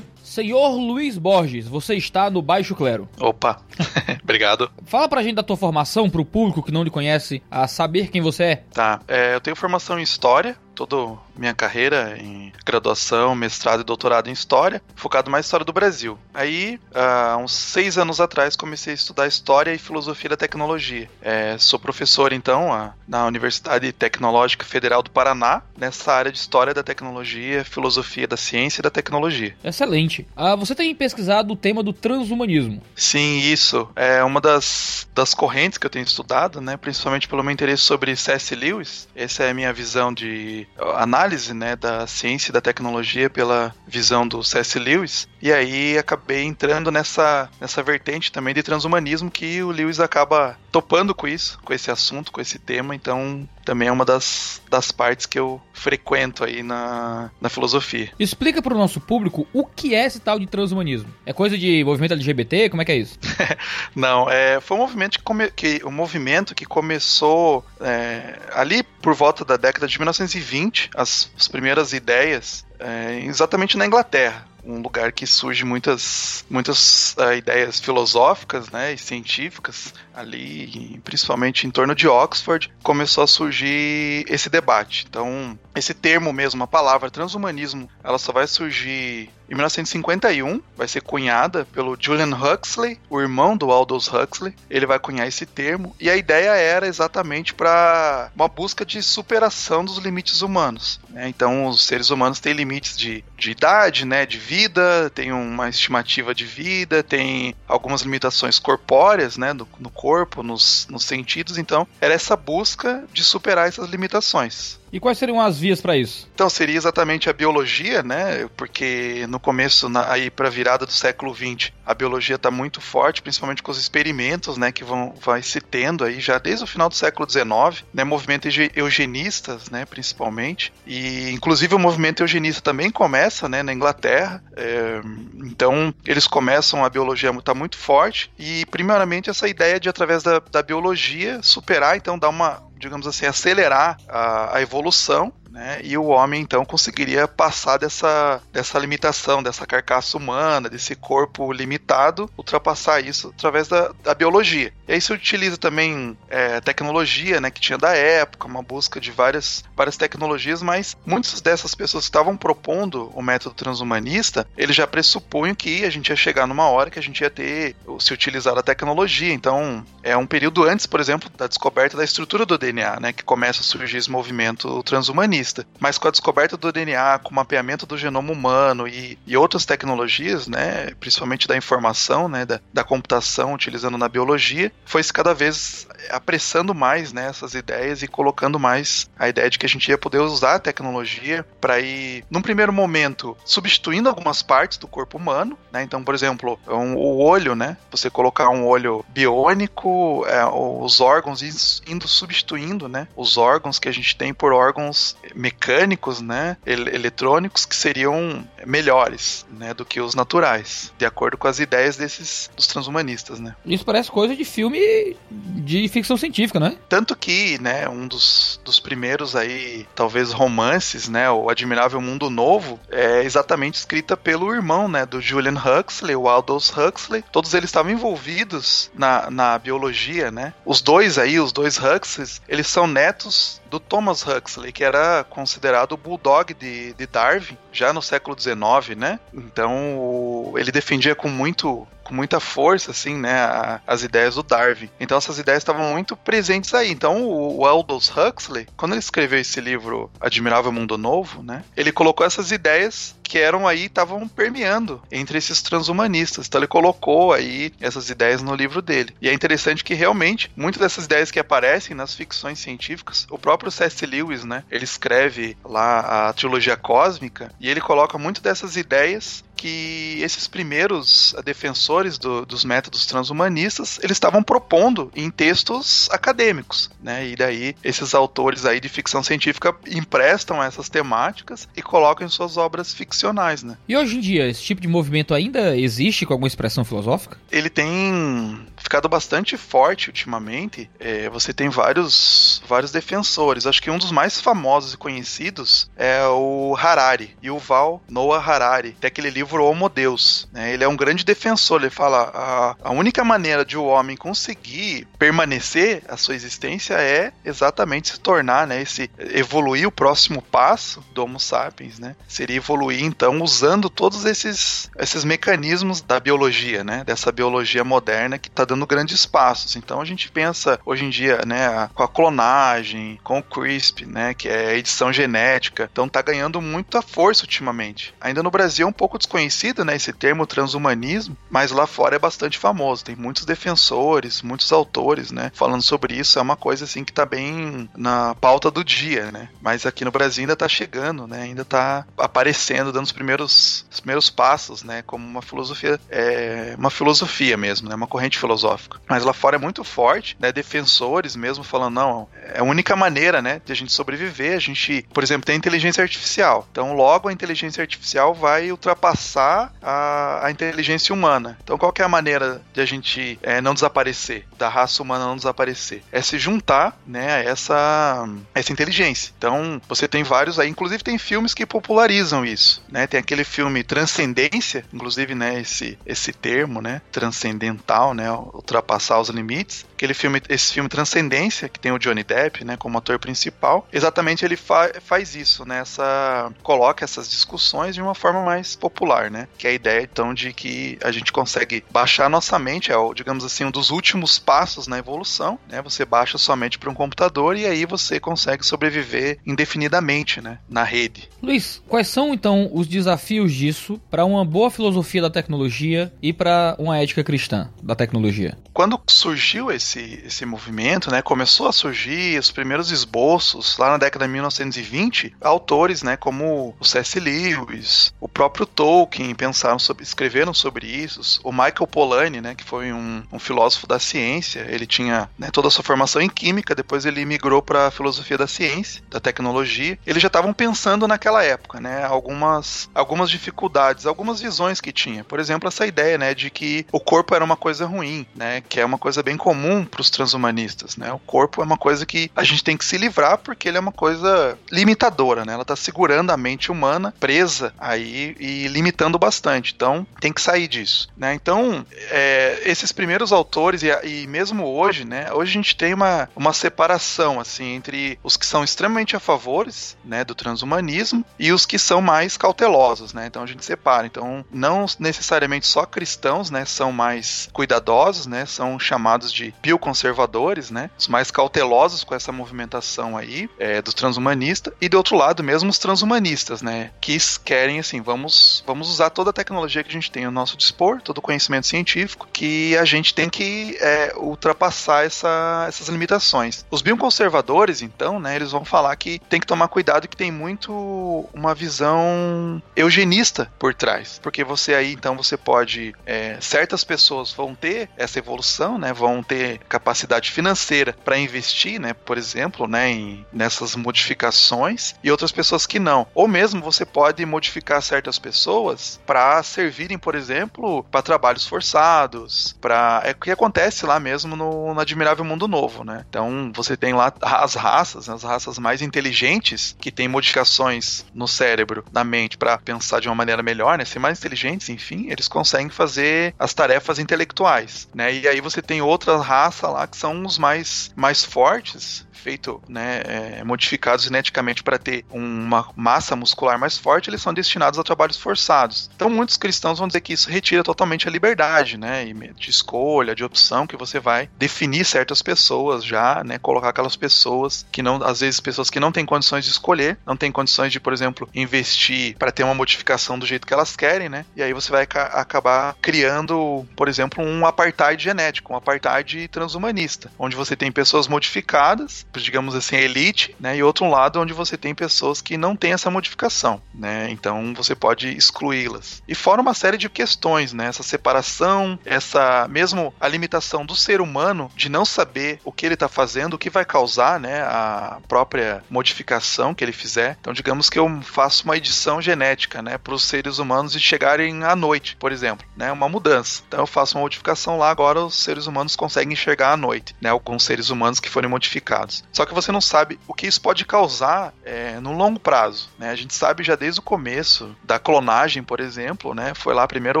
Senhor Luiz Borges, você está no Baixo Clero. Opa, obrigado. Fala pra gente da tua formação, pro público que não lhe conhece, a saber quem você é. Tá, é, eu tenho formação em História, toda minha carreira em graduação, mestrado e doutorado em História, focado mais em História do Brasil. Aí, há uns seis anos atrás, comecei a estudar História e Filosofia da Tecnologia. É, sou professor, então, na Universidade Tecnológica Federal do Paraná, nessa área de História da Tecnologia, Filosofia da Ciência e da Tecnologia. Excelente. Ah, você tem pesquisado o tema do transhumanismo. Sim, isso. É uma das, das correntes que eu tenho estudado, né, principalmente pelo meu interesse sobre C.S. Lewis. Essa é a minha visão de análise né, da ciência e da tecnologia pela visão do C.S. Lewis, e aí acabei entrando nessa, nessa vertente também de transhumanismo que o Lewis acaba topando com isso, com esse assunto, com esse tema, então também é uma das, das partes que eu frequento aí na, na filosofia. Explica para o nosso público o que é esse tal de transhumanismo. É coisa de movimento LGBT? Como é que é isso? Não, é, foi um movimento que, come, que, um movimento que começou é, ali por volta da década de 1920, as, as primeiras ideias, é, exatamente na Inglaterra um lugar que surge muitas, muitas uh, ideias filosóficas né, e científicas ali, principalmente em torno de Oxford, começou a surgir esse debate. Então, esse termo mesmo, a palavra transhumanismo, ela só vai surgir em 1951, vai ser cunhada pelo Julian Huxley, o irmão do Aldous Huxley. Ele vai cunhar esse termo e a ideia era exatamente para uma busca de superação dos limites humanos. Né? Então, os seres humanos têm limites de, de idade, né, de vida, tem uma estimativa de vida, tem algumas limitações corpóreas, né, no, no corpo, nos, nos sentidos. Então, era essa busca de superar essas limitações. E quais seriam as vias para isso? Então seria exatamente a biologia, né? Porque no começo, na, aí para virada do século XX, a biologia está muito forte, principalmente com os experimentos, né? Que vão vai se tendo aí já desde o final do século XIX, né? Movimento eugenistas, né? Principalmente e inclusive o movimento eugenista também começa, né? Na Inglaterra. É, então eles começam a biologia está muito forte e primeiramente essa ideia de através da, da biologia superar, então dar uma digamos assim, acelerar a, a evolução né? E o homem então conseguiria passar dessa, dessa limitação, dessa carcaça humana, desse corpo limitado, ultrapassar isso através da, da biologia. E aí se utiliza também é, tecnologia, né, que tinha da época, uma busca de várias, várias tecnologias, mas muitas dessas pessoas que estavam propondo o método transhumanista, eles já pressupunham que a gente ia chegar numa hora que a gente ia ter, se utilizar a tecnologia. Então, é um período antes, por exemplo, da descoberta da estrutura do DNA, né, que começa a surgir esse movimento transhumanista. Mas com a descoberta do DNA, com o mapeamento do genoma humano e, e outras tecnologias, né, principalmente da informação, né, da, da computação utilizando na biologia, foi se cada vez apressando mais né, essas ideias e colocando mais a ideia de que a gente ia poder usar a tecnologia para ir, num primeiro momento, substituindo algumas partes do corpo humano. Né? Então, por exemplo, um, o olho, né? Você colocar um olho biônico, é, os órgãos indo substituindo né, os órgãos que a gente tem por órgãos mecânicos, né, eletrônicos, que seriam melhores né, do que os naturais, de acordo com as ideias desses dos transhumanistas. Né? Isso parece coisa de filme de ficção científica, né? Tanto que, né, um dos, dos primeiros aí, talvez romances, né, o Admirável Mundo Novo, é exatamente escrita pelo irmão, né, do Julian Huxley, o Aldous Huxley. Todos eles estavam envolvidos na, na biologia, né? Os dois aí, os dois Huxleys, eles são netos do Thomas Huxley, que era considerado o bulldog de, de Darwin, já no século XIX, né? Então, ele defendia com muito com muita força, assim, né, a, as ideias do Darwin. Então essas ideias estavam muito presentes aí. Então o, o Aldous Huxley, quando ele escreveu esse livro Admirável Mundo Novo, né, ele colocou essas ideias que eram aí, estavam permeando entre esses transhumanistas. Então ele colocou aí essas ideias no livro dele. E é interessante que realmente muitas dessas ideias que aparecem nas ficções científicas, o próprio C.S. Lewis, né, ele escreve lá a trilogia cósmica e ele coloca muito dessas ideias que esses primeiros defensores do, dos métodos transhumanistas eles estavam propondo em textos acadêmicos, né? E daí esses autores aí de ficção científica emprestam essas temáticas e colocam em suas obras ficcionais, né? E hoje em dia esse tipo de movimento ainda existe com alguma expressão filosófica? Ele tem ficado bastante forte ultimamente. É, você tem vários vários defensores. Acho que um dos mais famosos e conhecidos é o Harari, Yuval Noah Harari. Tem aquele livro livro Homo Deus. Né? Ele é um grande defensor. Ele fala a, a única maneira de o homem conseguir permanecer a sua existência é exatamente se tornar, né? Esse evoluir o próximo passo do Homo sapiens, né? Seria evoluir então usando todos esses esses mecanismos da biologia, né? Dessa biologia moderna que está dando grandes passos. Então a gente pensa hoje em dia, né? Com a clonagem, com o CRISP, né? Que é edição genética. Então tá ganhando muita força ultimamente. Ainda no Brasil é um pouco desconhecido desconhecido, né, esse termo transhumanismo, mas lá fora é bastante famoso. Tem muitos defensores, muitos autores, né, falando sobre isso. É uma coisa assim que tá bem na pauta do dia, né? Mas aqui no Brasil ainda tá chegando, né? Ainda tá aparecendo, dando os primeiros, os primeiros passos, né? Como uma filosofia, é, uma filosofia mesmo, né? Uma corrente filosófica. Mas lá fora é muito forte, né? Defensores mesmo falando, não, é a única maneira, né, de a gente sobreviver. A gente, por exemplo, tem inteligência artificial. Então, logo a inteligência artificial vai ultrapassar a, a inteligência humana. Então, qual é a maneira de a gente é, não desaparecer, da raça humana não desaparecer? É se juntar, né, a essa, essa inteligência. Então, você tem vários aí, inclusive tem filmes que popularizam isso, né? Tem aquele filme Transcendência, inclusive, né, esse, esse termo, né, transcendental, né, ultrapassar os limites. Aquele filme, esse filme Transcendência, que tem o Johnny Depp, né, como ator principal, exatamente ele fa faz isso, né, essa, coloca essas discussões de uma forma mais popular né? Que é a ideia, então, de que a gente consegue baixar nossa mente, é, digamos assim, um dos últimos passos na evolução, né? Você baixa sua mente para um computador e aí você consegue sobreviver indefinidamente, né? Na rede. Luiz, quais são, então, os desafios disso para uma boa filosofia da tecnologia e para uma ética cristã da tecnologia? Quando surgiu esse, esse movimento, né? Começou a surgir os primeiros esboços lá na década de 1920, autores, né? Como o C.S. Lewis, o próprio Tolkien, Tolkien pensaram sobre, escreveram sobre isso. O Michael Polanyi, né, que foi um, um filósofo da ciência, ele tinha né, toda a sua formação em química, depois ele migrou para a filosofia da ciência, da tecnologia. Eles já estavam pensando naquela época, né, algumas, algumas dificuldades, algumas visões que tinha. Por exemplo, essa ideia, né, de que o corpo era uma coisa ruim, né, que é uma coisa bem comum para os transhumanistas, né. O corpo é uma coisa que a gente tem que se livrar porque ele é uma coisa limitadora, né. Ela está segurando a mente humana presa aí e limitando bastante. Então, tem que sair disso, né? Então, é, esses primeiros autores e, e, mesmo hoje, né? Hoje a gente tem uma, uma separação, assim, entre os que são extremamente a favores, né, do transhumanismo e os que são mais cautelosos, né? Então a gente separa. Então, não necessariamente só cristãos, né, são mais cuidadosos né? São chamados de bioconservadores, né? Os mais cautelosos com essa movimentação aí é, do transhumanista. E do outro lado, mesmo os transhumanistas, né? Que querem, assim, vamos, vamos usar toda a tecnologia que a gente tem ao nosso dispor, todo o conhecimento científico, que a gente tem que é, ultrapassar essa, essas limitações. Os bioconservadores, então, né? Eles vão falar que tem que tomar cuidado que tem muito uma visão eugenista por trás. Porque você aí, então, você pode. É, certas pessoas vão ter essa evolução, né? Vão ter capacidade financeira para investir, né? Por exemplo, né? Em, nessas modificações e outras pessoas que não. Ou mesmo você pode modificar certas pessoas para servirem, por exemplo, para trabalhos forçados, para é o que acontece lá mesmo no, no Admirável Mundo Novo, né? Então você tem lá as raças, né? as raças mais inteligentes que têm modificações no cérebro, na mente para pensar de uma maneira melhor, né? Ser mais inteligentes, enfim, eles conseguem fazer as tarefas intelectuais, né? E aí você tem outra raça lá que são os mais mais fortes, feito, né, é, modificados geneticamente para ter uma massa muscular mais forte, eles são destinados a trabalhos forçados. Então muitos cristãos vão dizer que isso retira totalmente a liberdade, né, de escolha, de opção que você vai definir certas pessoas já, né, colocar aquelas pessoas que não, às vezes pessoas que não têm condições de escolher, não têm condições de, por exemplo, investir para ter uma modificação do jeito que elas querem, né? E aí você vai acabar criando, por exemplo, um apartheid genético, um apartheid transhumanista, onde você tem pessoas modificadas digamos assim, a elite, né? E outro lado onde você tem pessoas que não têm essa modificação, né? Então você pode excluí-las. E fora uma série de questões, né? Essa separação, essa mesmo a limitação do ser humano de não saber o que ele está fazendo, o que vai causar, né? A própria modificação que ele fizer. Então, digamos que eu faço uma edição genética, né? Para os seres humanos de chegarem à noite, por exemplo, né? Uma mudança. Então, eu faço uma modificação lá, agora os seres humanos conseguem enxergar à noite, né? Alguns seres humanos que forem modificados. Só que você não sabe o que isso pode causar é, no longo prazo. Né? A gente sabe já desde o começo da clonagem, por exemplo, né? Foi lá a primeira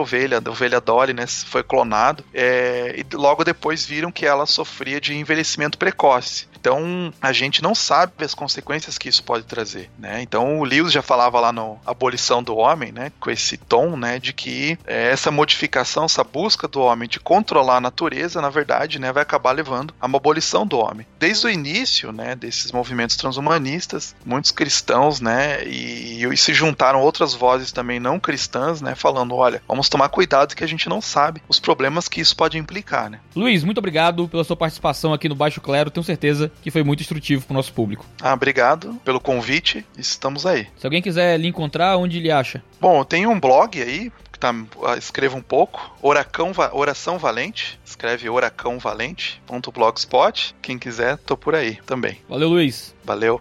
ovelha, a ovelha Dolly, né? Foi clonado. É, e logo depois viram que ela sofria de envelhecimento precoce. Então a gente não sabe as consequências que isso pode trazer, né? Então o Lewis já falava lá no Abolição do Homem, né? Com esse tom, né? De que é, essa modificação, essa busca do homem de controlar a natureza, na verdade, né? Vai acabar levando a uma abolição do homem. Desde o início, né? Desses movimentos transhumanistas, muitos cristãos, né? E, e se juntaram outras vozes também não cristãs, né? Falando, olha, vamos tomar cuidado que a gente não sabe os problemas que isso pode implicar, né? Luiz, muito obrigado pela sua participação aqui no Baixo Clero. Tenho certeza que foi muito instrutivo para o nosso público. Ah, obrigado pelo convite. Estamos aí. Se alguém quiser lhe encontrar, onde ele acha? Bom, eu tenho um blog aí, tá, escreva um pouco, Oracão, Oração Valente, escreve oracãovalente.blogspot. Quem quiser, tô por aí também. Valeu, Luiz. Valeu.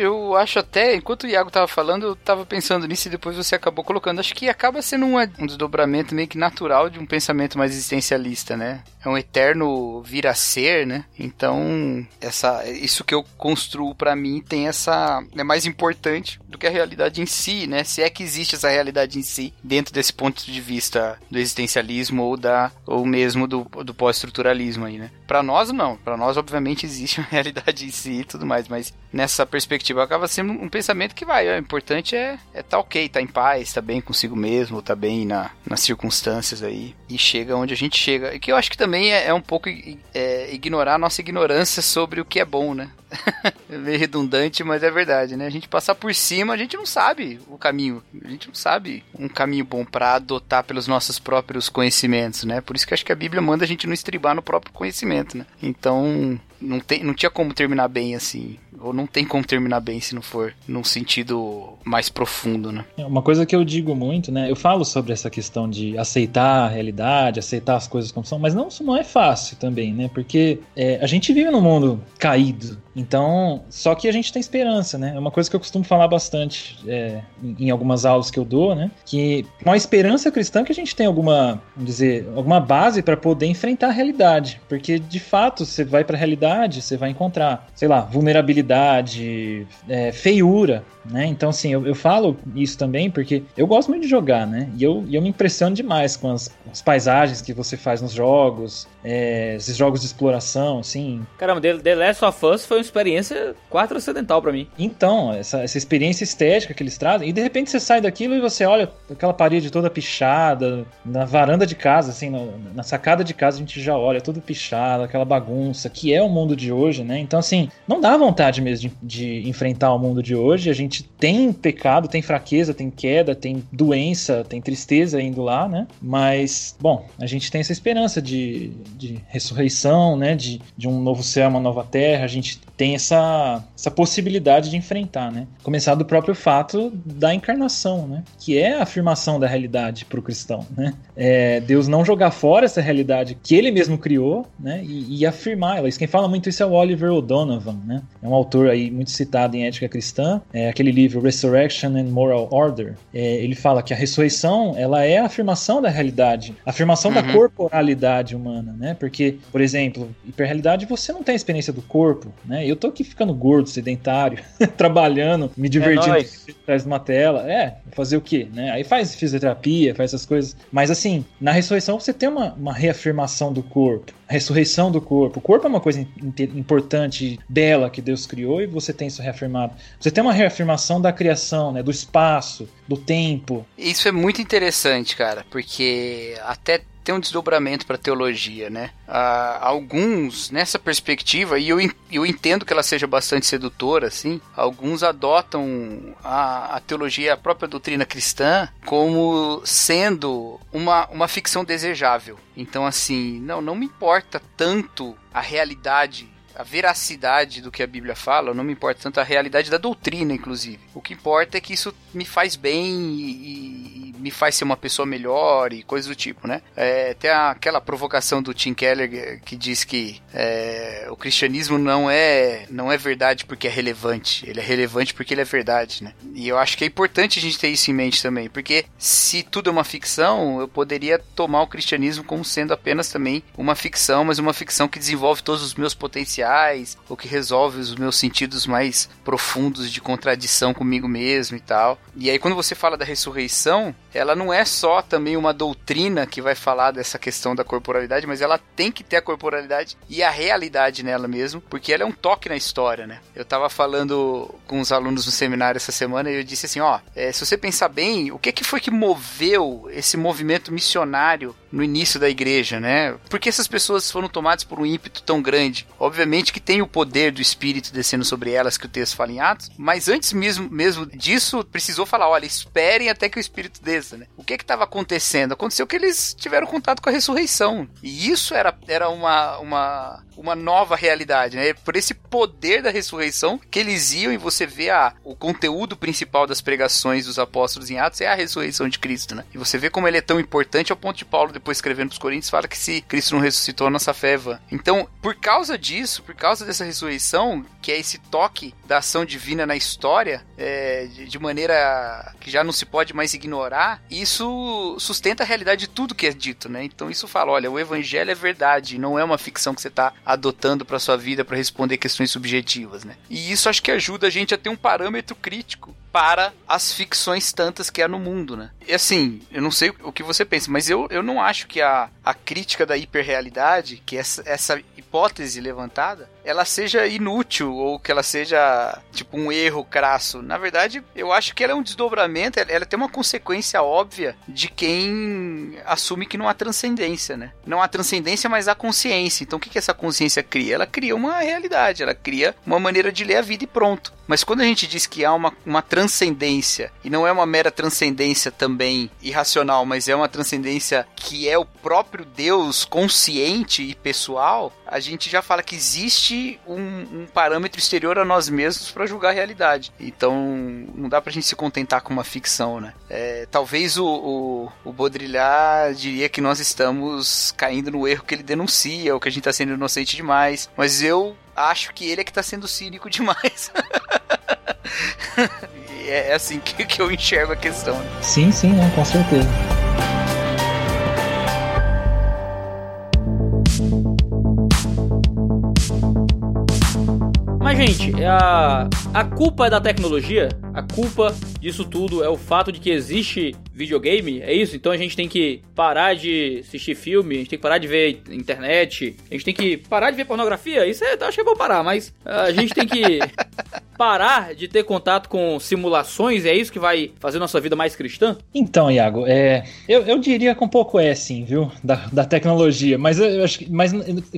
Eu acho até, enquanto o Iago tava falando, eu tava pensando nisso e depois você acabou colocando. Acho que acaba sendo um, desdobramento meio que natural de um pensamento mais existencialista, né? É um eterno vir a ser, né? Então, essa, isso que eu construo para mim tem essa. é mais importante do que a realidade em si, né? Se é que existe essa realidade em si, dentro desse ponto de vista do existencialismo ou da ou mesmo do, do pós-estruturalismo aí, né? Para nós, não. Para nós, obviamente, existe uma realidade em si e tudo mais, mas nessa perspectiva acaba sendo um pensamento que vai. O importante é é tá ok, tá em paz, tá bem consigo mesmo, tá bem na, nas circunstâncias aí e chega onde a gente chega. E que eu acho que também é, é um pouco é, ignorar a nossa ignorância sobre o que é bom, né? é meio redundante, mas é verdade, né? A gente passar por cima, a gente não sabe o caminho. A gente não sabe um caminho bom para adotar pelos nossos próprios conhecimentos, né? Por isso que acho que a Bíblia manda a gente não estribar no próprio conhecimento, né? Então, não, tem, não tinha como terminar bem assim. Ou não tem como terminar bem se não for num sentido mais profundo, né? É, uma coisa que eu digo muito, né? Eu falo sobre essa questão de aceitar a realidade, aceitar as coisas como são, mas não, isso não é fácil também, né? Porque é, a gente vive num mundo caído. Então, só que a gente tem esperança, né? É uma coisa que eu costumo falar bastante é, em, algumas aulas que eu dou, né? Que com a esperança cristã que a gente tem alguma, vamos dizer, alguma base para poder enfrentar a realidade. Porque, de fato, você vai para a realidade, você vai encontrar, sei lá, vulnerabilidade corporalidade, é, feiura, né? Então, assim, eu, eu falo isso também porque eu gosto muito de jogar, né? E eu, eu me impressiono demais com as, as paisagens que você faz nos jogos, é, esses jogos de exploração, assim. Caramba, The Last of Us foi uma experiência quatro ocidental para mim. Então, essa, essa experiência estética que eles trazem, e de repente você sai daquilo e você olha aquela parede toda pichada, na varanda de casa, assim, na, na sacada de casa a gente já olha tudo pichado, aquela bagunça, que é o mundo de hoje, né? Então, assim, não dá vontade mesmo de, de enfrentar o mundo de hoje, a gente tem pecado, tem fraqueza, tem queda, tem doença, tem tristeza indo lá, né? Mas, bom, a gente tem essa esperança de, de ressurreição, né? De, de um novo céu, uma nova terra. A gente tem essa, essa possibilidade de enfrentar, né? Começar do próprio fato da encarnação, né? Que é a afirmação da realidade para o cristão, né? É Deus não jogar fora essa realidade que Ele mesmo criou, né? E, e afirmar ela. Isso quem fala muito isso é o Oliver O'Donovan, né? É um autor aí muito citado em ética cristã. É aquele livro Resurrection and Moral Order. É, ele fala que a ressurreição ela é a afirmação da realidade, a afirmação uhum. da corporalidade humana, né? Porque, por exemplo, hiperrealidade você não tem a experiência do corpo, né? Eu tô aqui ficando gordo, sedentário, trabalhando, me divertindo é atrás de uma tela. É, fazer o quê? Né? Aí faz fisioterapia, faz essas coisas. Mas assim, na ressurreição você tem uma, uma reafirmação do corpo, a ressurreição do corpo. O corpo é uma coisa importante, bela que Deus criou e você tem isso reafirmado. Você tem uma reafirmação da criação, né? Do espaço, do tempo. Isso é muito interessante, cara, porque até tem um desdobramento para teologia, né? Ah, alguns, nessa perspectiva, e eu, eu entendo que ela seja bastante sedutora, assim, alguns adotam a, a teologia, a própria doutrina cristã, como sendo uma, uma ficção desejável. Então, assim, não, não me importa tanto a realidade a veracidade do que a Bíblia fala, não me importa tanto a realidade da doutrina, inclusive. O que importa é que isso me faz bem e, e me faz ser uma pessoa melhor e coisas do tipo, né? É, tem aquela provocação do Tim Keller que diz que é, o cristianismo não é, não é verdade porque é relevante, ele é relevante porque ele é verdade, né? E eu acho que é importante a gente ter isso em mente também, porque se tudo é uma ficção, eu poderia tomar o cristianismo como sendo apenas também uma ficção, mas uma ficção que desenvolve todos os meus potenciais ou que resolve os meus sentidos mais profundos de contradição comigo mesmo e tal. E aí quando você fala da ressurreição, ela não é só também uma doutrina que vai falar dessa questão da corporalidade, mas ela tem que ter a corporalidade e a realidade nela mesmo, porque ela é um toque na história, né? Eu tava falando com os alunos no seminário essa semana e eu disse assim, ó, é, se você pensar bem, o que que foi que moveu esse movimento missionário no início da igreja, né? Por que essas pessoas foram tomadas por um ímpeto tão grande? Obviamente que tem o poder do Espírito descendo sobre elas, que o texto fala em Atos, mas antes mesmo, mesmo disso, precisou falar: olha, esperem até que o Espírito desça, né? O que que estava acontecendo? Aconteceu que eles tiveram contato com a ressurreição. E isso era, era uma, uma, uma nova realidade, né? Por esse poder da ressurreição que eles iam e você vê a, o conteúdo principal das pregações dos apóstolos em Atos é a ressurreição de Cristo, né? E você vê como ele é tão importante ao ponto de Paulo depois escrevendo para os Coríntios fala que se Cristo não ressuscitou, a nossa fé é vã. Então, por causa disso, por causa dessa ressurreição, que é esse toque da ação divina na história, é, de, de, maneira que já não se pode mais ignorar, isso sustenta a realidade de tudo que é dito, né? Então isso fala, olha, o evangelho é verdade, não é uma ficção que você está adotando para sua vida para responder questões subjetivas, né? E isso acho que ajuda a gente a ter um parâmetro crítico para as ficções tantas que há no mundo, né? E assim, eu não sei o que você pensa, mas eu, eu não acho que a, a crítica da hiperrealidade, que essa, essa hipótese levantada, ela seja inútil ou que ela seja tipo um erro crasso. Na verdade, eu acho que ela é um desdobramento, ela, tem uma consequência óbvia de quem assume que não há transcendência, né? Não há transcendência, mas há consciência. Então o que, que essa consciência cria? Ela cria uma realidade, ela cria uma maneira de ler a vida e pronto. Mas quando a gente diz que há uma, uma transcendência, e não é uma mera transcendência também irracional, mas é uma transcendência que é o próprio Deus consciente e pessoal, a gente já fala que existe um, um parâmetro exterior a nós mesmos para julgar a realidade. Então não dá pra gente se contentar com uma ficção, né? É, talvez o, o, o Baudrillard diria que nós estamos caindo no erro que ele denuncia, ou que a gente tá sendo inocente demais, mas eu acho que ele é que tá sendo cínico demais. é, é assim que, que eu enxergo a questão. Né? Sim, sim, né? com certeza. Mas gente, a, a culpa é da tecnologia? A culpa disso tudo é o fato de que existe videogame? É isso? Então a gente tem que parar de assistir filme, a gente tem que parar de ver internet, a gente tem que parar de ver pornografia? Isso é, acho que é bom parar, mas a gente tem que parar de ter contato com simulações? É isso que vai fazer nossa vida mais cristã? Então, Iago, é, eu, eu diria que um pouco é sim, viu? Da, da tecnologia, mas eu acho que, mas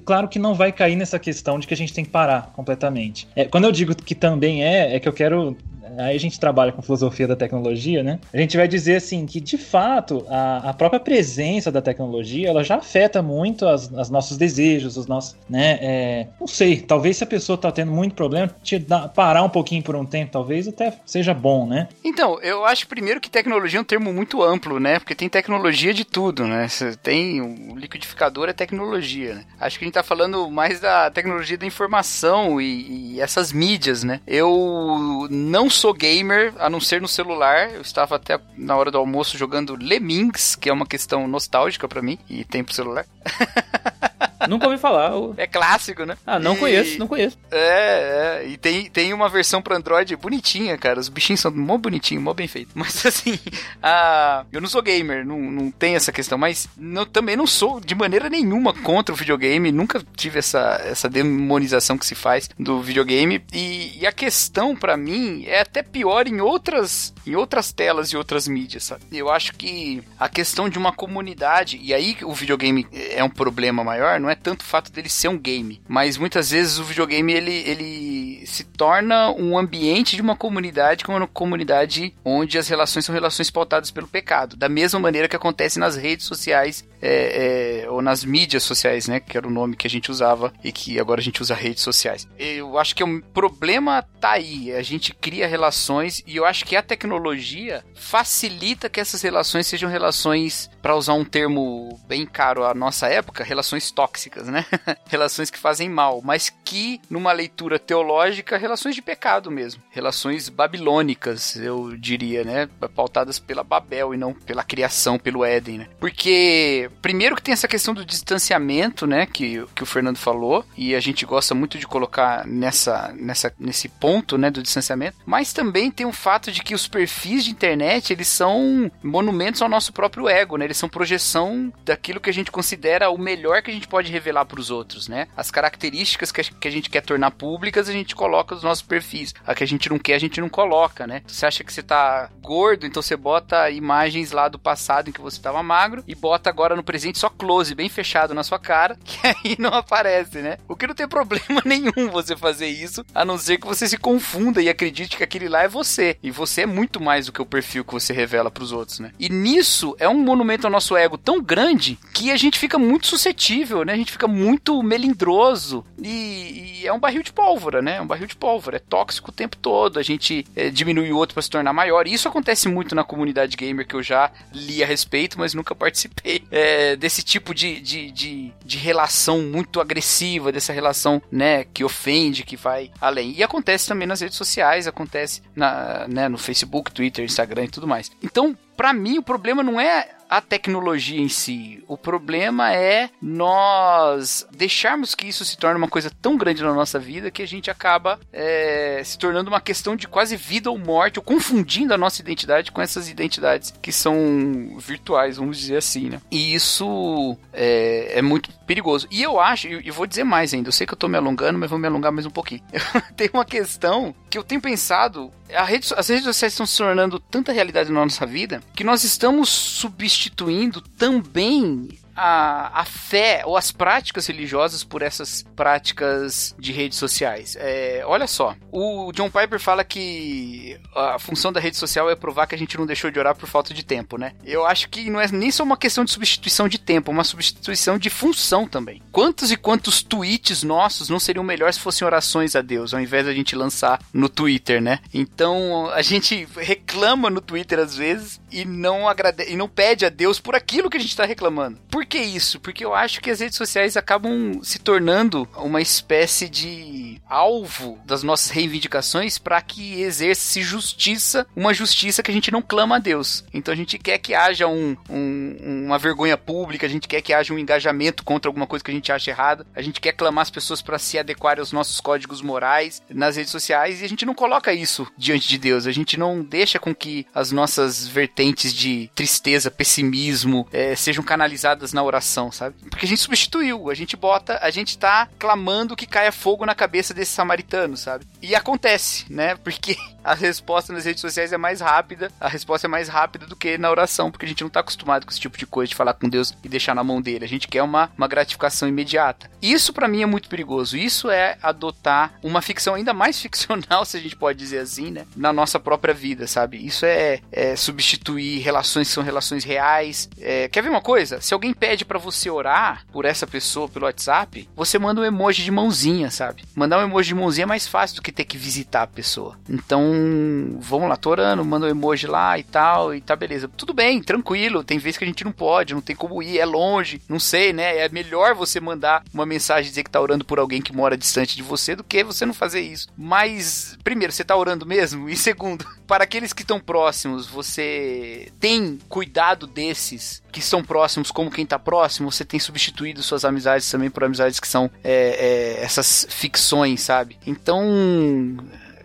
claro que não vai cair nessa questão de que a gente tem que parar completamente. É, quando eu digo que também é, é que eu quero aí a gente trabalha com filosofia da tecnologia, né? A gente vai dizer assim que de fato a, a própria presença da tecnologia ela já afeta muito as nossos desejos, os nossos, né? É, não sei, talvez se a pessoa tá tendo muito problema, te dar, parar um pouquinho por um tempo, talvez até seja bom, né? Então, eu acho primeiro que tecnologia é um termo muito amplo, né? Porque tem tecnologia de tudo, né? Você tem o liquidificador é tecnologia, né? Acho que a gente tá falando mais da tecnologia da informação e, e essas mídias, né? Eu não sou gamer, a não ser no celular. Eu estava até na hora do almoço jogando Lemmings, que é uma questão nostálgica para mim, e tem pro celular. Nunca ouvi falar. É clássico, né? Ah, não e... conheço, não conheço. É, é, e tem, tem uma versão pra Android bonitinha, cara. Os bichinhos são mó bonitinhos, mó bem feitos. Mas assim, a... eu não sou gamer, não, não tem essa questão, mas não, também não sou de maneira nenhuma contra o videogame. Nunca tive essa, essa demonização que se faz do videogame. E, e a questão para mim é até pior em outras, em outras telas e outras mídias, sabe? Eu acho que a questão de uma comunidade, e aí o videogame é um problema maior, não é tanto o fato dele ser um game, mas muitas vezes o videogame ele, ele se torna um ambiente de uma comunidade como uma comunidade onde as relações são relações pautadas pelo pecado, da mesma maneira que acontece nas redes sociais é, é, ou nas mídias sociais, né, que era o nome que a gente usava e que agora a gente usa redes sociais. Eu acho que o problema tá aí, a gente cria relações e eu acho que a tecnologia facilita que essas relações sejam relações, para usar um termo bem caro à nossa época, relações tóxicas, né? relações que fazem mal, mas que numa leitura teológica, relações de pecado mesmo, relações babilônicas, eu diria, né? Pautadas pela Babel e não pela criação, pelo Éden, né? Porque primeiro que tem essa questão do distanciamento, né, que, que o Fernando falou, e a gente gosta muito de colocar nessa, nessa nesse ponto, né, do distanciamento, mas também tem o fato de que os perfis de internet, eles são monumentos ao nosso próprio ego, né? Eles são projeção daquilo que a gente considera o melhor que a gente pode revelar para os outros, né? As características que a gente quer tornar públicas, a gente coloca nos nossos perfis. A que a gente não quer, a gente não coloca, né? Você acha que você tá gordo, então você bota imagens lá do passado em que você tava magro e bota agora no presente só close, bem fechado na sua cara, que aí não aparece, né? O que não tem problema nenhum você fazer isso, a não ser que você se confunda e acredite que aquele lá é você. E você é muito mais do que o perfil que você revela para os outros, né? E nisso é um monumento ao nosso ego tão grande que a gente fica muito suscetível, né? A gente fica muito melindroso e, e é um barril de pólvora, né? É um barril de pólvora, é tóxico o tempo todo. A gente é, diminui o outro para se tornar maior. E isso acontece muito na comunidade gamer que eu já li a respeito, mas nunca participei é, desse tipo de, de, de, de relação muito agressiva, dessa relação, né, que ofende, que vai além. E acontece também nas redes sociais, acontece na, né, no Facebook, Twitter, Instagram e tudo mais. Então, para mim, o problema não é a tecnologia em si. O problema é nós deixarmos que isso se torne uma coisa tão grande na nossa vida que a gente acaba é, se tornando uma questão de quase vida ou morte, ou confundindo a nossa identidade com essas identidades que são virtuais, vamos dizer assim, né? E isso é, é muito perigoso. E eu acho, e vou dizer mais ainda, eu sei que eu tô me alongando, mas vou me alongar mais um pouquinho. Tem uma questão que eu tenho pensado, rede, as redes sociais estão se tornando tanta realidade na nossa vida que nós estamos substituindo também a, a fé ou as práticas religiosas por essas práticas de redes sociais. É, olha só, o John Piper fala que a função da rede social é provar que a gente não deixou de orar por falta de tempo, né? Eu acho que não é nem só uma questão de substituição de tempo, é uma substituição de função também. Quantos e quantos tweets nossos não seriam melhores se fossem orações a Deus, ao invés da gente lançar no Twitter, né? Então a gente reclama no Twitter às vezes e não e não pede a Deus por aquilo que a gente está reclamando. Por por que isso? Porque eu acho que as redes sociais acabam se tornando uma espécie de alvo das nossas reivindicações para que exerça justiça, uma justiça que a gente não clama a Deus. Então a gente quer que haja um, um, uma vergonha pública, a gente quer que haja um engajamento contra alguma coisa que a gente acha errada, a gente quer clamar as pessoas para se adequarem aos nossos códigos morais nas redes sociais e a gente não coloca isso diante de Deus, a gente não deixa com que as nossas vertentes de tristeza, pessimismo é, sejam canalizadas na oração, sabe? Porque a gente substituiu, a gente bota, a gente tá clamando que caia fogo na cabeça desse samaritano, sabe? E acontece, né? Porque a resposta nas redes sociais é mais rápida, a resposta é mais rápida do que na oração, porque a gente não tá acostumado com esse tipo de coisa de falar com Deus e deixar na mão dele. A gente quer uma, uma gratificação imediata. Isso para mim é muito perigoso. Isso é adotar uma ficção ainda mais ficcional, se a gente pode dizer assim, né? Na nossa própria vida, sabe? Isso é, é substituir relações que são relações reais. É, quer ver uma coisa? Se alguém pede para você orar por essa pessoa pelo WhatsApp, você manda um emoji de mãozinha, sabe? Mandar um emoji de mãozinha é mais fácil do que ter que visitar a pessoa. Então, vamos lá, tô orando, manda um emoji lá e tal, e tá beleza. Tudo bem, tranquilo, tem vezes que a gente não pode, não tem como ir, é longe, não sei, né? É melhor você mandar uma mensagem dizer que tá orando por alguém que mora distante de você do que você não fazer isso. Mas, primeiro, você tá orando mesmo? E segundo, para aqueles que estão próximos, você tem cuidado desses que estão próximos como quem tá próximo? Você tem substituído suas amizades também por amizades que são é, é, essas ficções, sabe? Então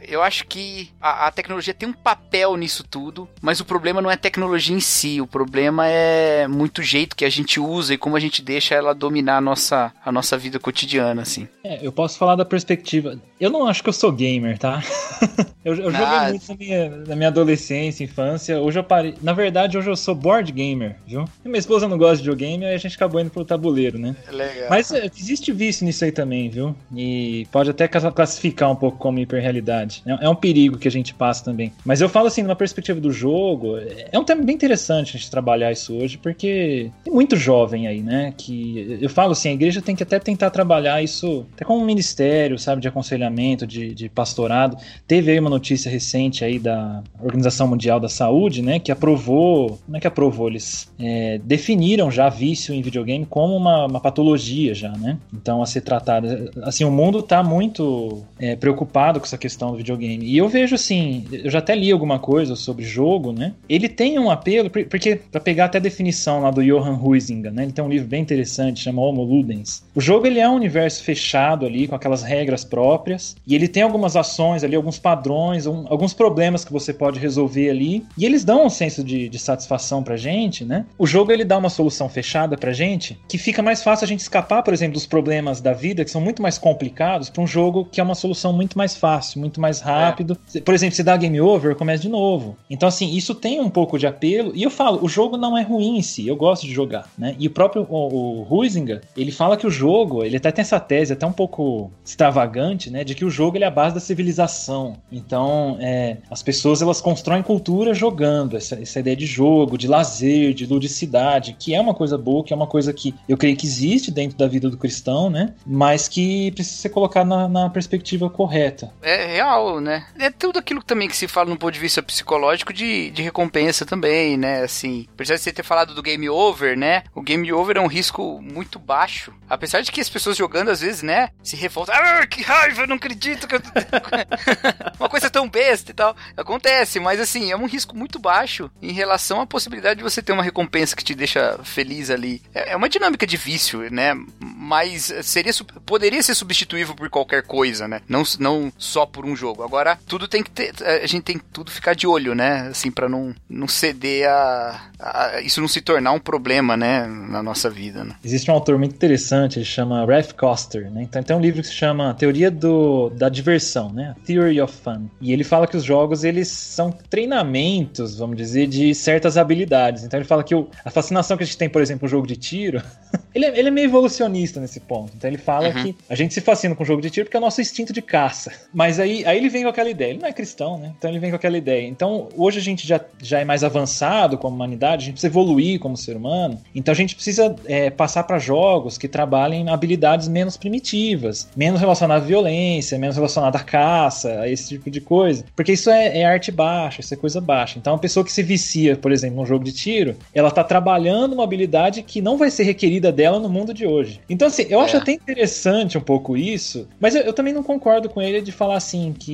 eu acho que a, a, tecnologia tem um papel nisso tudo, mas o problema não é a tecnologia em si, o problema é muito jeito que a gente usa e como a gente deixa ela dominar a nossa, a nossa vida cotidiana, assim. É, eu posso falar da perspectiva. Eu não acho que eu sou gamer, tá? eu, eu joguei ah, muito na minha, na minha adolescência, infância. Hoje eu parei. Na verdade, hoje eu sou board gamer, viu? E minha esposa não gosta de videogame, aí a gente acabou indo pro tabuleiro, né? Legal. Mas é, existe vício nisso aí também, viu? E pode até classificar um pouco como hiperrealidade. É, é um perigo que a gente passa também. Mas eu falo assim, numa perspectiva do jogo, é um tema bem interessante a gente trabalhar isso hoje, porque tem muito jovem aí, né? Que eu falo assim, a igreja tem que até tentar trabalhar isso, até como um ministério, sabe, de aconselhamento, de, de pastorado. Teve aí uma notícia recente aí da Organização Mundial da Saúde, né? Que aprovou, não é que aprovou, eles é, definiram já vício em videogame como uma, uma, patologia já, né? Então a ser tratada. Assim, o mundo tá muito é, preocupado com essa questão do videogame. E eu vejo assim, eu já até li alguma coisa sobre jogo, né? Ele tem um apelo, porque para pegar até a definição lá do Johan Huizinga, né? Ele tem um livro bem interessante, chama Homo Ludens. O jogo ele é um universo fechado ali com aquelas regras próprias e ele tem algumas ações ali, alguns padrões, um, alguns problemas que você pode resolver ali e eles dão um senso de, de satisfação pra gente, né? O jogo ele dá uma solução fechada pra gente que fica mais fácil a gente escapar, por exemplo, dos problemas da vida que são muito mais complicados para um jogo que é uma solução muito mais fácil, muito mais mais rápido. É. Por exemplo, se dá game over, começa de novo. Então, assim, isso tem um pouco de apelo. E eu falo, o jogo não é ruim em si, eu gosto de jogar, né? E o próprio o, o Huizinga, ele fala que o jogo, ele até tem essa tese até um pouco extravagante, né? De que o jogo ele é a base da civilização. Então, é, as pessoas elas constroem cultura jogando, essa, essa ideia de jogo, de lazer, de ludicidade, que é uma coisa boa, que é uma coisa que eu creio que existe dentro da vida do cristão, né? Mas que precisa ser colocado na, na perspectiva correta. É real, né? É tudo aquilo também que se fala no ponto de vista psicológico de, de recompensa também, né? Assim, apesar de você ter falado do game over, né? O game over é um risco muito baixo. Apesar de que as pessoas jogando, às vezes, né? Se revoltam. Ah, que raiva, eu não acredito que eu... Uma coisa tão besta e tal. Acontece, mas assim, é um risco muito baixo em relação à possibilidade de você ter uma recompensa que te deixa feliz ali. É, é uma dinâmica de vício, né? Mas seria, poderia ser substituível por qualquer coisa, né? Não, não só por um jogo jogo. Agora, tudo tem que ter. A gente tem que tudo ficar de olho, né? Assim, para não, não ceder a, a, Isso não se tornar um problema, né? Na nossa vida, né? Existe um autor muito interessante, ele chama Ralph Koster, né? Então tem um livro que se chama Teoria do, da Diversão, né? Theory of Fun. E ele fala que os jogos, eles são treinamentos, vamos dizer, de certas habilidades. Então ele fala que o, a fascinação que a gente tem, por exemplo, um jogo de tiro, Ele é, ele é meio evolucionista nesse ponto. Então ele fala Uhum. que a gente se fascina com jogo de tiro porque é o nosso instinto de caça. Mas aí, aí ele vem com aquela ideia. Ele não é cristão, né? Então ele vem com aquela ideia. Então hoje a gente já, já é mais avançado como humanidade, a gente precisa evoluir como ser humano. Então a gente precisa é, passar para jogos que trabalhem habilidades menos primitivas, menos relacionadas à violência, menos relacionadas à caça, a esse tipo de coisa. Porque isso é, é arte baixa, isso é coisa baixa. Então a pessoa que se vicia, por exemplo, num jogo de tiro, ela tá trabalhando uma habilidade que não vai ser requerida dela no mundo de hoje. Então, assim, eu acho É. até interessante um pouco isso, mas eu, eu também não concordo com ele de falar assim que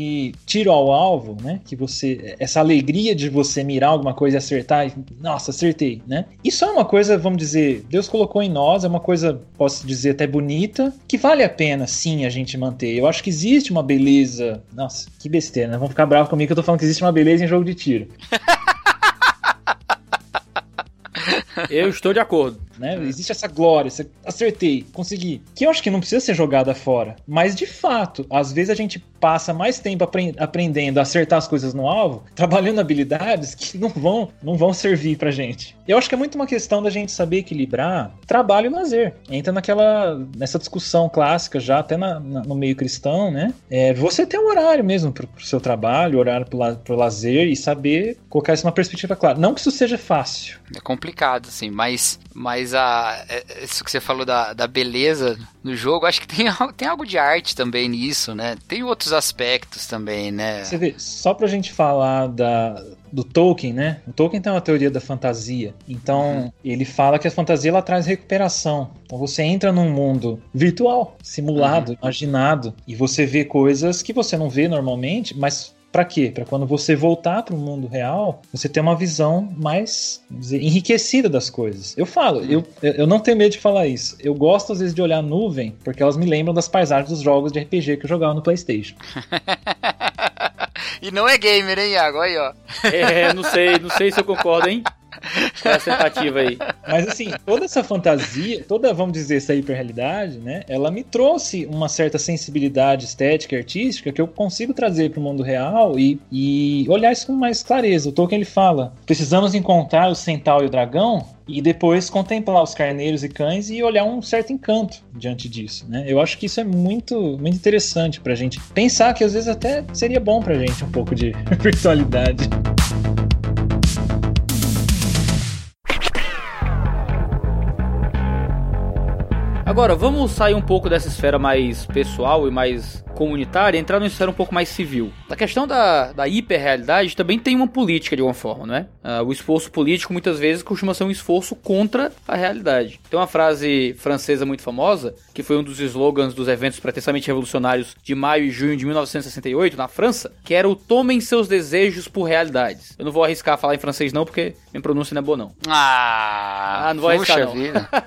tiro ao alvo, né? Que você. Essa alegria de você mirar alguma coisa e acertar, nossa, acertei, né? Isso é uma coisa, vamos dizer, Deus colocou em nós, é uma coisa, posso dizer, até bonita, que vale a pena sim a gente manter. Eu acho que existe uma beleza. Nossa, que besteira, né? Vão ficar bravos comigo que eu tô falando que existe uma beleza em jogo de tiro. Eu estou de acordo. Né? Existe essa glória, essa- acertei, consegui. Que eu acho que não precisa ser jogada fora. Mas de fato, às vezes a gente passa mais tempo apren- aprendendo a acertar as coisas no alvo, trabalhando habilidades que não vão, não vão servir pra gente. Eu acho que é muito uma questão da gente saber equilibrar trabalho e lazer. Entra naquela nessa discussão clássica já até na- na- no meio cristão, né? É, você ter um horário mesmo pro, pro seu trabalho, horário pro, la, pro lazer e saber colocar isso numa perspectiva clara. Não que isso seja fácil. É complicado, assim, mas, mas a, é- isso que você falou da, da beleza no jogo, acho que tem, tem algo de arte também nisso, né? Tem outros aspectos também, né? Você vê, só pra gente falar da, do Tolkien, né? O Tolkien tem uma teoria da fantasia. Então, ele fala que a fantasia ela traz recuperação. Então, você entra num mundo virtual, simulado, imaginado, e você vê coisas que você não vê normalmente, mas Pra quê? Pra quando você voltar pro mundo real, você ter uma visão mais dizer, enriquecida das coisas. Eu falo, eu, eu não tenho medo de falar isso. Eu gosto às vezes de olhar a nuvem, porque elas me lembram das paisagens dos jogos de RPG que eu jogava no PlayStation. E não é gamer, hein, Iago? Aí, ó. É, não sei, não sei se eu concordo, hein? Essa tentativa aí. Mas assim, toda essa fantasia, toda, vamos dizer, essa hiperrealidade, né? Ela me trouxe uma certa sensibilidade estética e artística que eu consigo trazer para o mundo real e, e olhar isso com mais clareza. O Tolkien ele fala: precisamos encontrar o centauro e o dragão e depois contemplar os carneiros e cães e olhar um certo encanto diante disso, né? Eu acho que isso é muito, muito interessante pra gente pensar que às vezes até seria bom pra gente um pouco de virtualidade. Agora, vamos sair um pouco dessa esfera mais pessoal e mais comunitária entrar numa esfera um pouco mais civil. A questão da, da hiperrealidade também tem uma política de alguma forma, não é? Ah, o esforço político muitas vezes costuma ser um esforço contra a realidade. Tem uma frase francesa muito famosa, que foi um dos slogans dos eventos pretensamente revolucionários de maio e junho de 1968 na França, que era o tomem seus desejos por realidades. Eu não vou arriscar falar em francês não, porque minha pronúncia não é boa não. Ah, Ah, não vou arriscar, não. vida.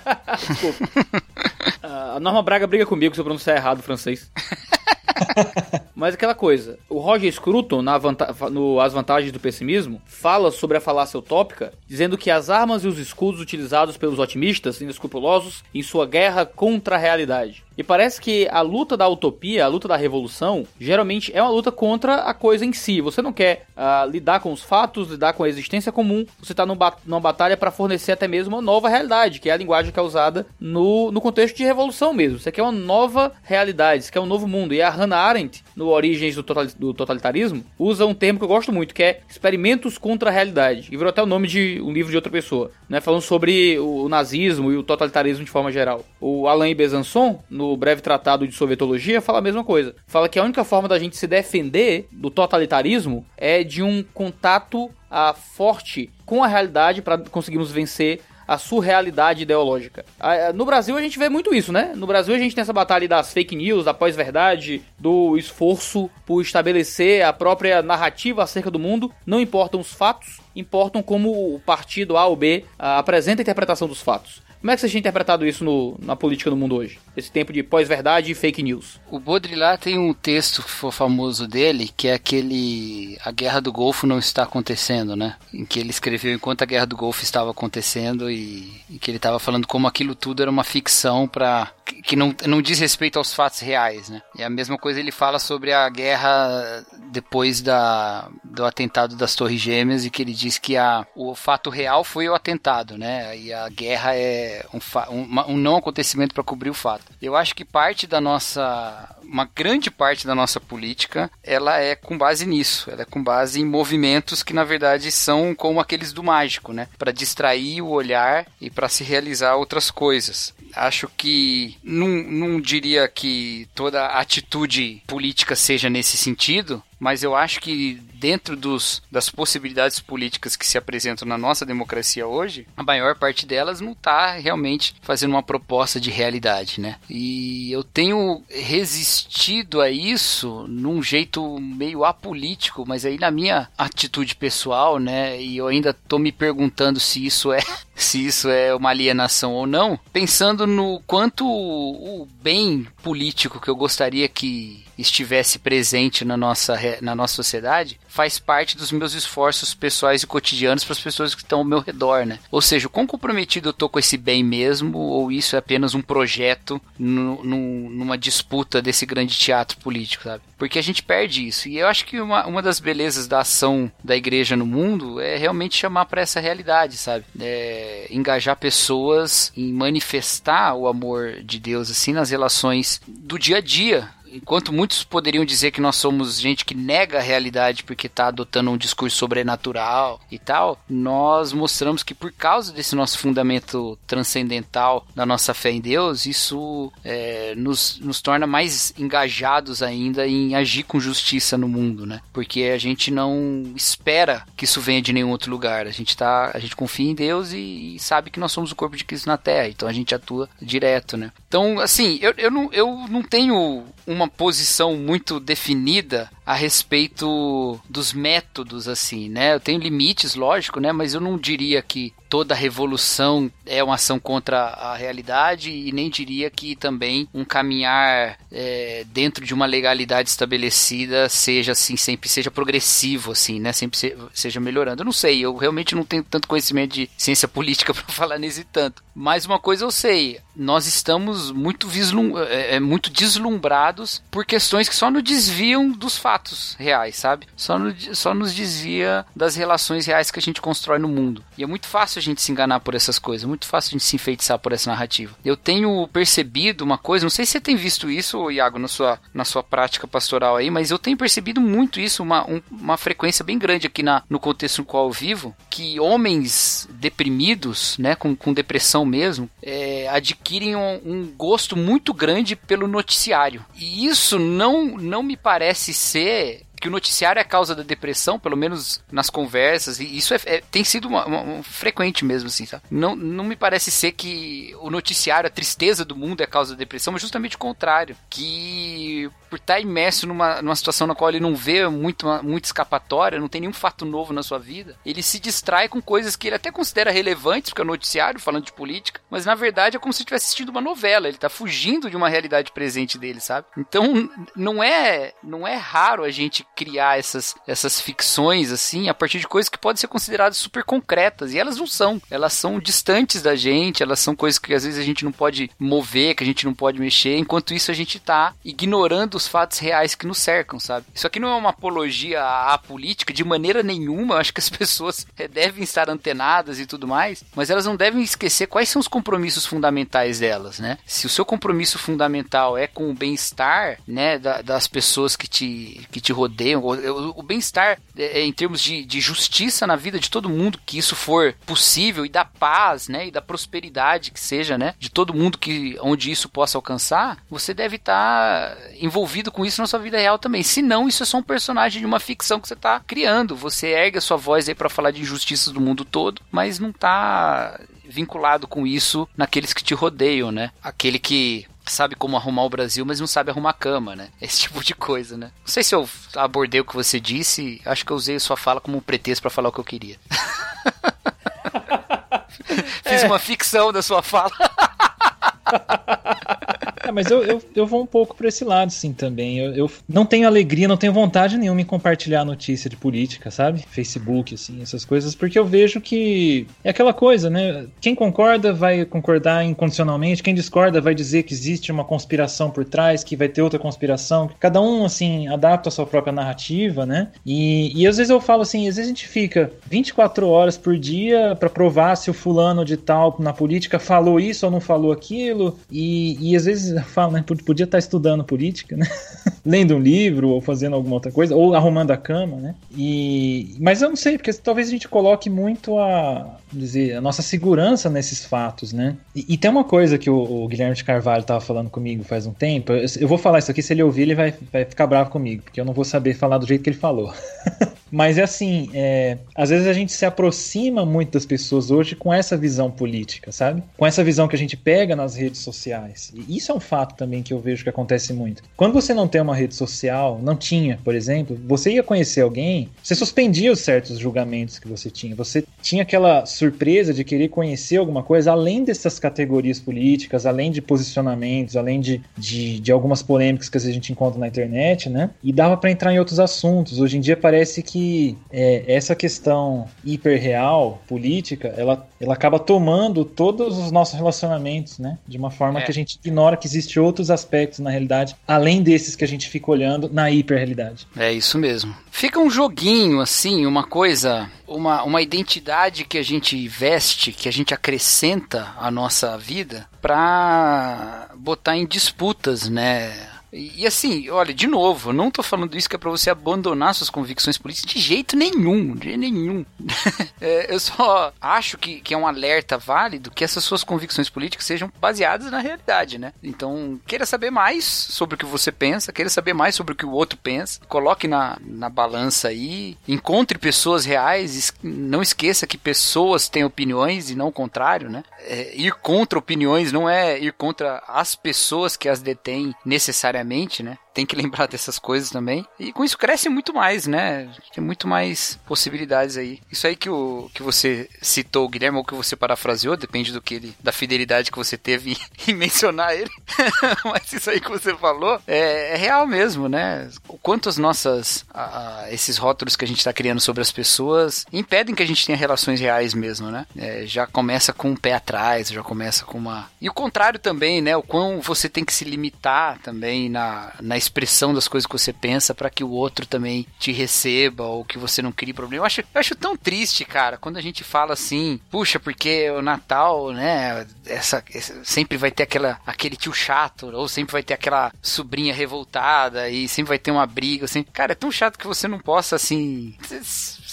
Ah, a Norma Braga briga comigo se eu pronunciar errado o francês. Mas aquela coisa, o Roger Scruton, na vanta- no As Vantagens do Pessimismo, fala sobre a falácia utópica, dizendo que as armas e os escudos utilizados pelos otimistas inescrupulosos em sua guerra contra a realidade. E parece que a luta da utopia, a luta da revolução, geralmente é uma luta contra a coisa em si. Você não quer ah, lidar com os fatos, lidar com a existência comum. Você está numa batalha para fornecer até mesmo uma nova realidade, que é a linguagem que é usada no, no contexto de revolução mesmo. Você quer uma nova realidade, você quer um novo mundo. E a Hannah Arendt, no Origens do, Total- do Totalitarismo, usa um termo que eu gosto muito, que é experimentos contra a realidade. E virou até o nome de um livro de outra pessoa, né? Falando sobre o, o nazismo e o totalitarismo de forma geral. O Alain Besançon, no breve tratado de sovietologia, fala a mesma coisa. Fala que a única forma da gente se defender do totalitarismo é de um contato ah, forte com a realidade para conseguirmos vencer a surrealidade ideológica. Ah, No Brasil a gente vê muito isso, né? No Brasil a gente tem essa batalha das fake news, da pós-verdade, do esforço por estabelecer a própria narrativa acerca do mundo. Não importam os fatos, importam como o partido A ou B ah, apresenta a interpretação dos fatos. Como é que você tinha interpretado isso no- na política no mundo hoje? Esse tempo de pós-verdade e fake news. O Baudrillard tem um texto que foi famoso dele, que é aquele A Guerra do Golfo não está acontecendo, né? Em que ele escreveu enquanto a Guerra do Golfo estava acontecendo e, e que ele estava falando como aquilo tudo era uma ficção para que não, não diz respeito aos fatos reais, né? E a mesma coisa ele fala sobre a guerra depois da, do atentado das Torres Gêmeas e que ele diz que a, o fato real foi o atentado, né? E a guerra é um, um, um não acontecimento para cobrir o fato. Eu acho que parte da nossa uma grande parte da nossa política ela é com base nisso, ela é com base em movimentos que na verdade são como aqueles do mágico, né? Para distrair o olhar e para se realizar outras coisas. Acho que não, não diria que toda atitude política seja nesse sentido, mas eu acho que dentro dos, das possibilidades políticas que se apresentam na nossa democracia hoje, a maior parte delas não está realmente fazendo uma proposta de realidade, né? E eu tenho resistido a isso num jeito meio apolítico, mas aí na minha atitude pessoal, né? E eu ainda tô me perguntando se isso é se isso é uma alienação ou não, pensando no quanto o bem político que eu gostaria que estivesse presente na nossa, na nossa sociedade faz parte dos meus esforços pessoais e cotidianos para as pessoas que estão ao meu redor, né? Ou seja, quão comprometido eu tô com esse bem mesmo, ou isso é apenas um projeto no, no, numa disputa desse grande teatro político, sabe? Porque a gente perde isso. E eu acho que uma, uma das belezas da ação da igreja no mundo é realmente chamar para essa realidade, sabe? É engajar pessoas em manifestar o amor de Deus, assim, nas relações do dia a dia, enquanto muitos poderiam dizer que nós somos gente que nega a realidade porque está adotando um discurso sobrenatural e tal, nós mostramos que por causa desse nosso fundamento transcendental da nossa fé em Deus, isso é, nos, nos torna mais engajados ainda em agir com justiça no mundo, né? Porque a gente não espera que isso venha de nenhum outro lugar. A gente tá, a gente confia em Deus e, e sabe que nós somos o corpo de Cristo na Terra, então a gente atua direto, né? Então, assim, eu, eu, não, eu não tenho uma posição muito definida a respeito dos métodos, assim, né? Eu tenho limites, lógico, né? Mas eu não diria que toda revolução é uma ação contra a realidade e nem diria que também um caminhar é, dentro de uma legalidade estabelecida seja assim sempre seja progressivo assim né sempre se, seja melhorando eu não sei eu realmente não tenho tanto conhecimento de ciência política para falar nesse tanto mas uma coisa eu sei nós estamos muito vislum é, é, muito deslumbrados por questões que só nos desviam dos fatos reais sabe só, no, só nos desvia das relações reais que a gente constrói no mundo e é muito fácil a gente se enganar por essas coisas, muito fácil a gente se enfeitiçar por essa narrativa. Eu tenho percebido uma coisa, não sei se você tem visto isso, Iago, na sua, na sua prática pastoral aí, mas eu tenho percebido muito isso, uma, um, uma frequência bem grande aqui na, no contexto no qual eu vivo, que homens deprimidos, né, com, com depressão mesmo, é, adquirem um, um gosto muito grande pelo noticiário. E isso não, não me parece ser serie que o noticiário é a causa da depressão, pelo menos nas conversas, e isso é, é, tem sido uma, uma, uma, frequente mesmo, assim, sabe? Não, não me parece ser que o noticiário, a tristeza do mundo é a causa da depressão, mas justamente o contrário. Que por estar imerso numa, numa situação na qual ele não vê muito, muito escapatória, não tem nenhum fato novo na sua vida, ele se distrai com coisas que ele até considera relevantes, porque é noticiário, falando de política, mas na verdade é como se estivesse assistindo uma novela, ele tá fugindo de uma realidade presente dele, sabe? Então, não é, não é raro a gente criar essas, essas ficções, assim, a partir de coisas que podem ser consideradas super concretas, e elas não são. Elas são distantes da gente, elas são coisas que às vezes a gente não pode mover, que a gente não pode mexer, enquanto isso a gente tá ignorando os fatos reais que nos cercam, sabe? Isso aqui não é uma apologia à política de maneira nenhuma, eu acho que as pessoas devem estar antenadas e tudo mais, mas elas não devem esquecer quais são os compromissos fundamentais delas, né? Se o seu compromisso fundamental é com o bem-estar, né, das pessoas que te, que te rodeiam, o, o bem-estar é, é, em termos de, de justiça na vida de todo mundo, que isso for possível e da paz, né, e da prosperidade que seja, né, de todo mundo que onde isso possa alcançar, você deve estar tá envolvido com isso na sua vida real também. Se não, isso é só um personagem de uma ficção que você está criando. Você ergue a sua voz aí para falar de injustiças do mundo todo, mas não está vinculado com isso naqueles que te rodeiam, né? Aquele que sabe como arrumar o Brasil, mas não sabe arrumar cama, né? Esse tipo de coisa, né? Não sei se eu abordei o que você disse, acho que eu usei sua fala como um pretexto para falar o que eu queria. Fiz é. uma ficção da sua fala. É, mas eu, eu, eu vou um pouco para esse lado, sim, também. Eu, eu não tenho alegria, não tenho vontade nenhuma em compartilhar notícia de política, sabe? Facebook, assim, essas coisas, porque eu vejo que é aquela coisa, né? Quem concorda vai concordar incondicionalmente, quem discorda vai dizer que existe uma conspiração por trás, que vai ter outra conspiração. Cada um, assim, adapta a sua própria narrativa, né? E, e às vezes eu falo assim, às vezes a gente fica 24 horas por dia para provar se o fulano de tal na política falou isso ou não falou aquilo, e, e às vezes falo, né? Podia estar estudando política, né? Lendo um livro ou fazendo alguma outra coisa, ou arrumando a cama, né? E, mas eu não sei, porque talvez a gente coloque muito a, dizer, a nossa segurança nesses fatos, né? E, e tem uma coisa que o, o Guilherme de Carvalho estava falando comigo faz um tempo. Eu, eu, vou falar isso aqui, se ele ouvir, ele vai, vai ficar bravo comigo, porque eu não vou saber falar do jeito que ele falou. Mas é assim, é, às vezes a gente se aproxima muito das pessoas hoje com essa visão política, sabe? Com essa visão que a gente pega nas redes sociais. E isso é um fato também que eu vejo que acontece muito. Quando você não tem uma rede social, não tinha, por exemplo, você ia conhecer alguém, você suspendia os certos julgamentos que você tinha. Você tinha aquela surpresa de querer conhecer alguma coisa além dessas categorias políticas, além de posicionamentos, além de, de, de algumas polêmicas que a gente encontra na internet, né? E dava para entrar em outros assuntos. Hoje em dia parece que que é, essa questão hiperreal, política, ela, ela acaba tomando todos os nossos relacionamentos, né? De uma forma é. que a gente ignora que existe outros aspectos na realidade, além desses que a gente fica olhando na hiperrealidade. É isso mesmo. Fica um joguinho, assim, uma coisa, uma, uma identidade que a gente veste, que a gente acrescenta à nossa vida para botar em disputas, né? E, assim, olha, de novo, eu não tô falando isso que é pra você abandonar suas convicções políticas de jeito nenhum, de nenhum. é, eu só acho que, que é um alerta válido que essas suas convicções políticas sejam baseadas na realidade, né? Então, queira saber mais sobre o que você pensa, queira saber mais sobre o que o outro pensa, coloque na, na balança aí, encontre pessoas reais, não esqueça que pessoas têm opiniões e não o contrário, né? É, ir contra opiniões não é ir contra as pessoas que as detêm necessariamente diariamente, né? Tem que lembrar dessas coisas também. E com isso cresce muito mais, né? Tem muito mais possibilidades aí. Isso aí que, o, que você citou, Guilherme, ou que você parafraseou, depende do que ele, da fidelidade que você teve em, em mencionar ele. Mas isso aí que você falou é, é real mesmo, né? O quanto as nossas. A, a, esses rótulos que a gente está criando sobre as pessoas impedem que a gente tenha relações reais mesmo, né? É, já começa com um pé atrás, já começa com uma. E o contrário também, né? O quão você tem que se limitar também na, na expressão das coisas que você pensa para que o outro também te receba ou que você não crie problema. Eu acho, eu acho tão triste, cara, quando a gente fala assim, puxa, porque o Natal, né, essa, essa, sempre vai ter aquela, aquele tio chato, ou sempre vai ter aquela sobrinha revoltada e sempre vai ter uma briga, assim. Cara, é tão chato que você não possa, assim,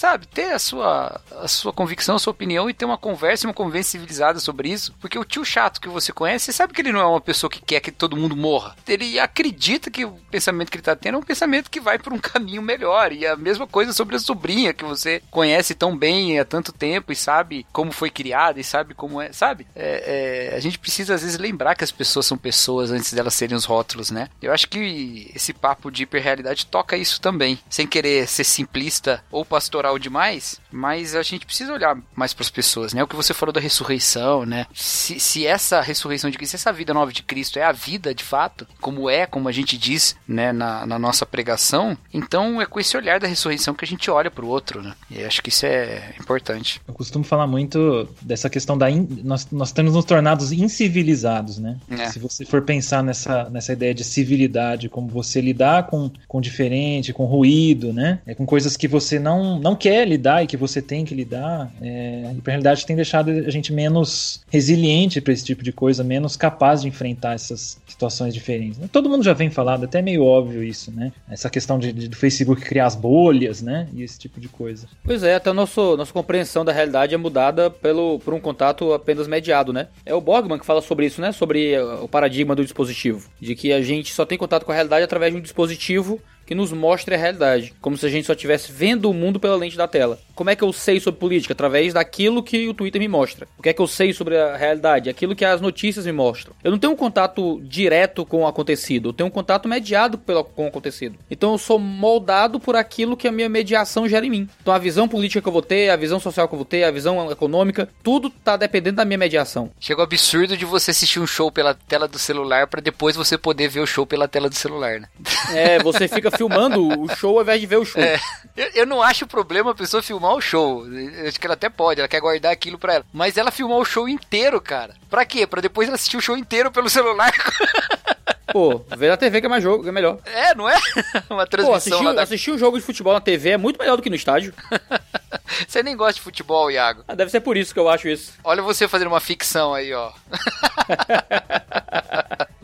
sabe, ter a sua, a sua convicção, a sua opinião e ter uma conversa, uma conversa civilizada sobre isso. Porque o tio chato que você conhece, você sabe que ele não é uma pessoa que quer que todo mundo morra. Ele acredita que o pensamento que ele tá tendo é um pensamento que vai por um caminho melhor. E a mesma coisa sobre a sobrinha que você conhece tão bem há tanto tempo e sabe como foi criada e sabe como é, sabe? É, é, a gente precisa às vezes lembrar que as pessoas são pessoas antes delas serem os rótulos, né? Eu acho que esse papo de hiperrealidade toca isso também, sem querer ser simplista ou pastoral demais, mas a gente precisa olhar mais para as pessoas, né? O que você falou da ressurreição, né? Se, se essa ressurreição de Cristo, essa vida nova de Cristo é a vida de fato, como é, como a gente diz, né, na, na nossa pregação, então é com esse olhar da ressurreição que a gente olha para o outro, né? E acho que isso é importante. Eu costumo falar muito dessa questão da. In... Nós, nós temos nos tornados incivilizados, né? É. Se você for pensar nessa, nessa ideia de civilidade, como você lidar com, com diferente, com ruído, né? É com coisas que você não, não quer lidar e que você tem que lidar, é, a hiperrealidade tem deixado a gente menos resiliente para esse tipo de coisa, menos capaz de enfrentar essas situações diferentes. Todo mundo já vem falando, até meio óbvio isso, né? Essa questão de, de, do Facebook criar as bolhas, né? E esse tipo de coisa. Pois é, até a nosso, nossa compreensão da realidade é mudada pelo, por um contato apenas mediado, né? É o Borgman que fala sobre isso, né? Sobre o paradigma do dispositivo. De que a gente só tem contato com a realidade através de um dispositivo que nos mostre a realidade, como se a gente só estivesse vendo o mundo pela lente da tela. Como é que eu sei sobre política? Através daquilo que o Twitter me mostra. O que é que eu sei sobre a realidade? Aquilo que as notícias me mostram. Eu não tenho um contato direto com o acontecido, eu tenho um contato mediado pelo, com o acontecido. Então eu sou moldado por aquilo que a minha mediação gera em mim. Então a visão política que eu vou ter, a visão social que eu vou ter, a visão econômica, tudo tá dependendo da minha mediação. Chega o absurdo de você assistir um show pela tela do celular para depois você poder ver o show pela tela do celular, né? É, você fica filmando o show ao invés de ver o show. É, eu, eu não acho problema a pessoa filmar o show. Eu acho que ela até pode, ela quer guardar aquilo pra ela. Mas ela filmar o show inteiro, cara. Pra quê? Pra depois ela assistir o show inteiro pelo celular. Pô, ver na TV que é mais jogo, que é melhor. É, não é? Uma transmissão Pô, assistir, da... assistir um jogo de futebol na TV é muito melhor do que no estádio. Você nem gosta de futebol, Iago. Ah, deve ser por isso que eu acho isso. Olha você fazendo uma ficção aí, ó.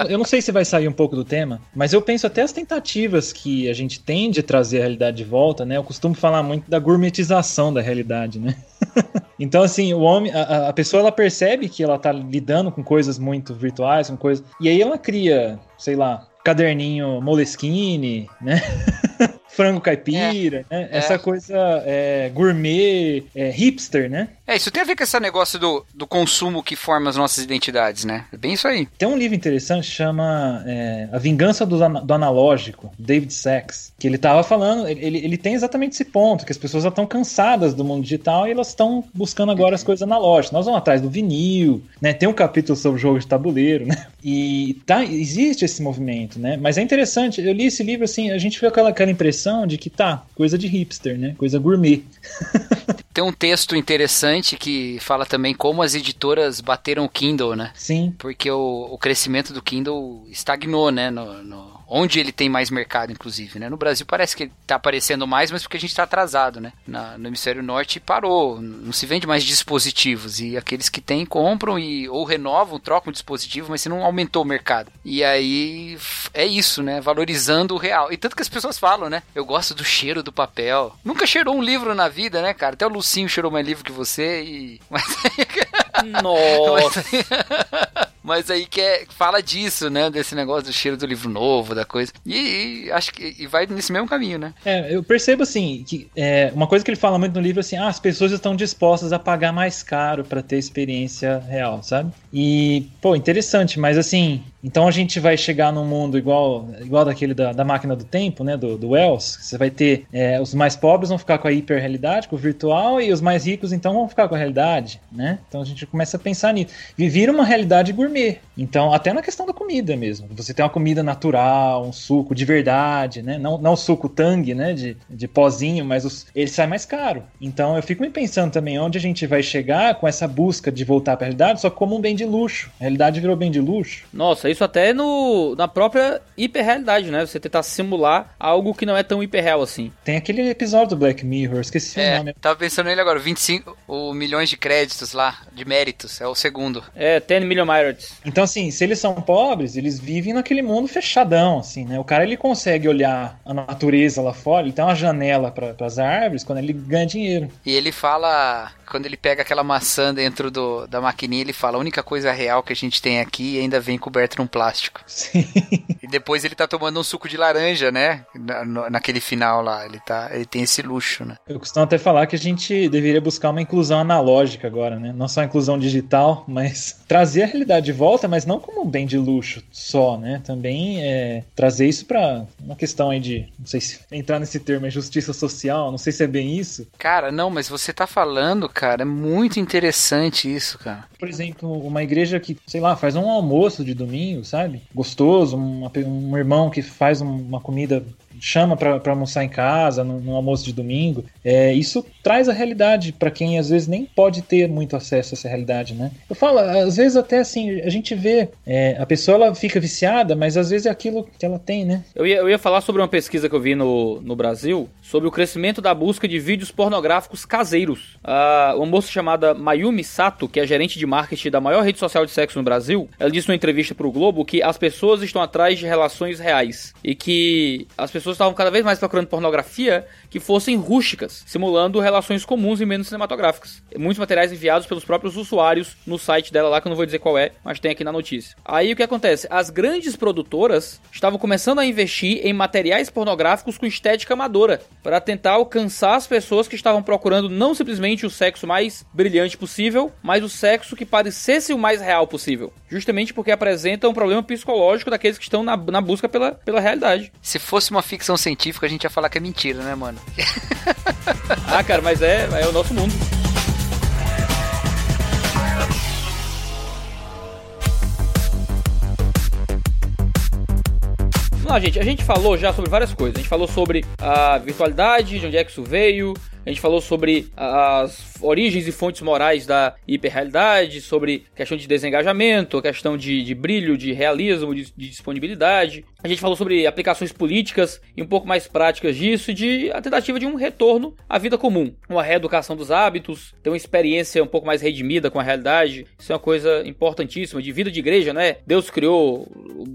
Eu não sei se vai sair um pouco do tema, mas eu penso até as tentativas que a gente tem de trazer a realidade de volta, né? Eu costumo falar muito da gourmetização da realidade, né? então, assim, o homem, a, a, pessoa ela percebe que ela tá lidando com coisas muito virtuais, com coisas. E aí ela cria, sei lá, caderninho Moleskine, né? frango caipira, é, né? É. Essa coisa é, gourmet, é, hipster, né? É, isso tem a ver com esse negócio do, do consumo que forma as nossas identidades, né? É bem isso aí. Tem um livro interessante chama é, A Vingança do, do Analógico, David Sachs, que ele tava falando, ele, ele tem exatamente esse ponto, que as pessoas já estão cansadas do mundo digital e elas estão buscando agora as coisas analógicas. Nós vamos atrás do vinil, né? Tem um capítulo sobre jogo de tabuleiro, né? E tá, existe esse movimento, né? Mas é interessante, eu li esse livro assim, a gente fica com aquela, aquela impressão de que tá, coisa de hipster, né? Coisa gourmet. Tem um texto interessante que fala também como as editoras bateram o Kindle, né? Sim. Porque o, o crescimento do Kindle estagnou, né? No, no onde ele tem mais mercado, inclusive, né? No Brasil parece que ele tá aparecendo mais, mas porque a gente tá atrasado, né? Na, no hemisfério norte parou, não se vende mais dispositivos e aqueles que tem compram e ou renovam, trocam o dispositivo, mas se não aumentou o mercado. E aí é isso, né? Valorizando o real. E tanto que as pessoas falam, né? Eu gosto do cheiro do papel. Nunca cheirou um livro na vida, né, cara? Até o Lucinho cheirou mais livro que você e mas Nossa. Mas aí que é, fala disso, né? Desse negócio do cheiro do livro novo, da coisa. E, e acho que e vai nesse mesmo caminho, né? É, eu percebo assim que é, uma coisa que ele fala muito no livro assim, ah, as pessoas estão dispostas a pagar mais caro para ter experiência real, sabe? E, pô, interessante, mas assim, então a gente vai chegar num mundo igual igual daquele da, da máquina do tempo, né? Do, do Wells. Você vai ter é, os mais pobres vão ficar com a hiperrealidade, com o virtual, e os mais ricos então vão ficar com a realidade, né? Então a gente começa a pensar nisso. Vivir uma realidade gourmet. Então, até na questão da comida mesmo. Você tem uma comida natural, um suco de verdade, né? Não, não o suco tang, né? De, de pozinho, mas os, ele sai mais caro. Então eu fico me pensando também onde a gente vai chegar com essa busca de voltar para a realidade, só como um bem de luxo. A realidade virou bem de luxo. Nossa, isso até no, na própria hiperrealidade, né? Você tentar simular algo que não é tão hiperreal assim. Tem aquele episódio do Black Mirror, esqueci é, o nome. Tava pensando nele agora, 25 o milhões de créditos lá, de méritos, é o segundo. É, 10 million merits. Então, assim, se eles são pobres, eles vivem naquele mundo fechadão, assim, né? O cara, ele consegue olhar a natureza lá fora, ele tem uma janela para as árvores quando ele ganha dinheiro. E ele fala quando ele pega aquela maçã dentro do, da maquininha, ele fala: a única coisa real que a gente tem aqui ainda vem coberto num plástico. Sim. E depois ele tá tomando um suco de laranja, né? Na, naquele final lá. Ele, tá, ele tem esse luxo, né? Eu costumo até falar que a gente deveria buscar uma inclusão analógica agora, né? Não só inclusão digital, mas trazer a realidade de volta, mas não como um bem de luxo só, né? Também é, trazer isso para uma questão aí de, não sei se entrar nesse termo, é justiça social, não sei se é bem isso. Cara, não, mas você tá falando, cara. É muito interessante isso, cara. Por exemplo, uma igreja que, sei lá, faz um almoço de domingo, sabe? Gostoso, um irmão que faz uma comida chama para almoçar em casa, no, almoço de domingo. É, isso traz a realidade para quem às vezes nem pode ter muito acesso a essa realidade, né? Eu falo, às vezes até assim, a gente vê, é, a pessoa ela fica viciada, mas às vezes é aquilo que ela tem, né? Eu ia, eu ia falar sobre uma pesquisa que eu vi no, no Brasil, sobre o crescimento da busca de vídeos pornográficos caseiros. Uh, uma moça chamada Mayumi Sato, que é gerente de marketing da maior rede social de sexo no Brasil, ela disse numa entrevista para o Globo que as pessoas estão atrás de relações reais e que as pessoas pessoas estavam cada vez mais procurando pornografia que fossem rústicas, simulando relações comuns e menos cinematográficas. Muitos materiais enviados pelos próprios usuários no site dela lá, que eu não vou dizer qual é, mas tem aqui na notícia. Aí o que acontece? As grandes produtoras estavam começando a investir em materiais pornográficos com estética amadora, para tentar alcançar as pessoas que estavam procurando não simplesmente o sexo mais brilhante possível, mas o sexo que parecesse o mais real possível. Justamente porque apresenta um problema psicológico daqueles que estão na, na busca pela, pela realidade. Se fosse uma ficção científica, a gente ia falar que é mentira, né, mano? ah, cara, mas é, é o nosso mundo. Vamos lá, gente. A gente falou já sobre várias coisas. A gente falou sobre a virtualidade, de onde é que isso veio. A gente falou sobre as origens e fontes morais da hiperrealidade, sobre questão de desengajamento, questão de, de brilho, de realismo, de, de, disponibilidade. A gente falou sobre aplicações políticas e um pouco mais práticas disso, de a tentativa de um retorno à vida comum, uma reeducação dos hábitos, ter uma experiência um pouco mais redimida com a realidade. Isso é uma coisa importantíssima de vida de igreja, né? Deus criou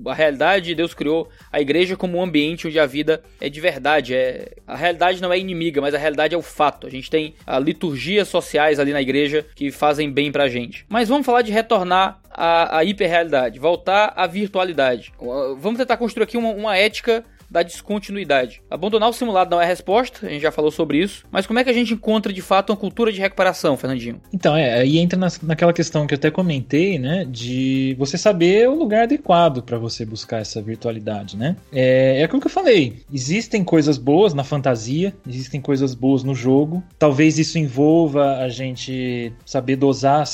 a realidade, Deus criou a igreja como um ambiente onde a vida é de verdade. É a realidade não é inimiga, mas a realidade é o fato. A gente tem a liturgia sociais ali na igreja que fazem bem pra gente. Mas vamos falar de retornar à, à hiperrealidade, voltar à virtualidade. Vamos tentar construir aqui uma, uma ética da descontinuidade. Abandonar o simulado não é a resposta, a gente já falou sobre isso, mas como é que a gente encontra de fato uma cultura de recuperação, Fernandinho? Então, é, aí entra na, naquela questão que eu até comentei, né, de você saber o lugar adequado para você buscar essa virtualidade, né? É, é aquilo que eu falei, existem coisas boas na fantasia, existem coisas boas no jogo, talvez isso envolva a gente saber dosar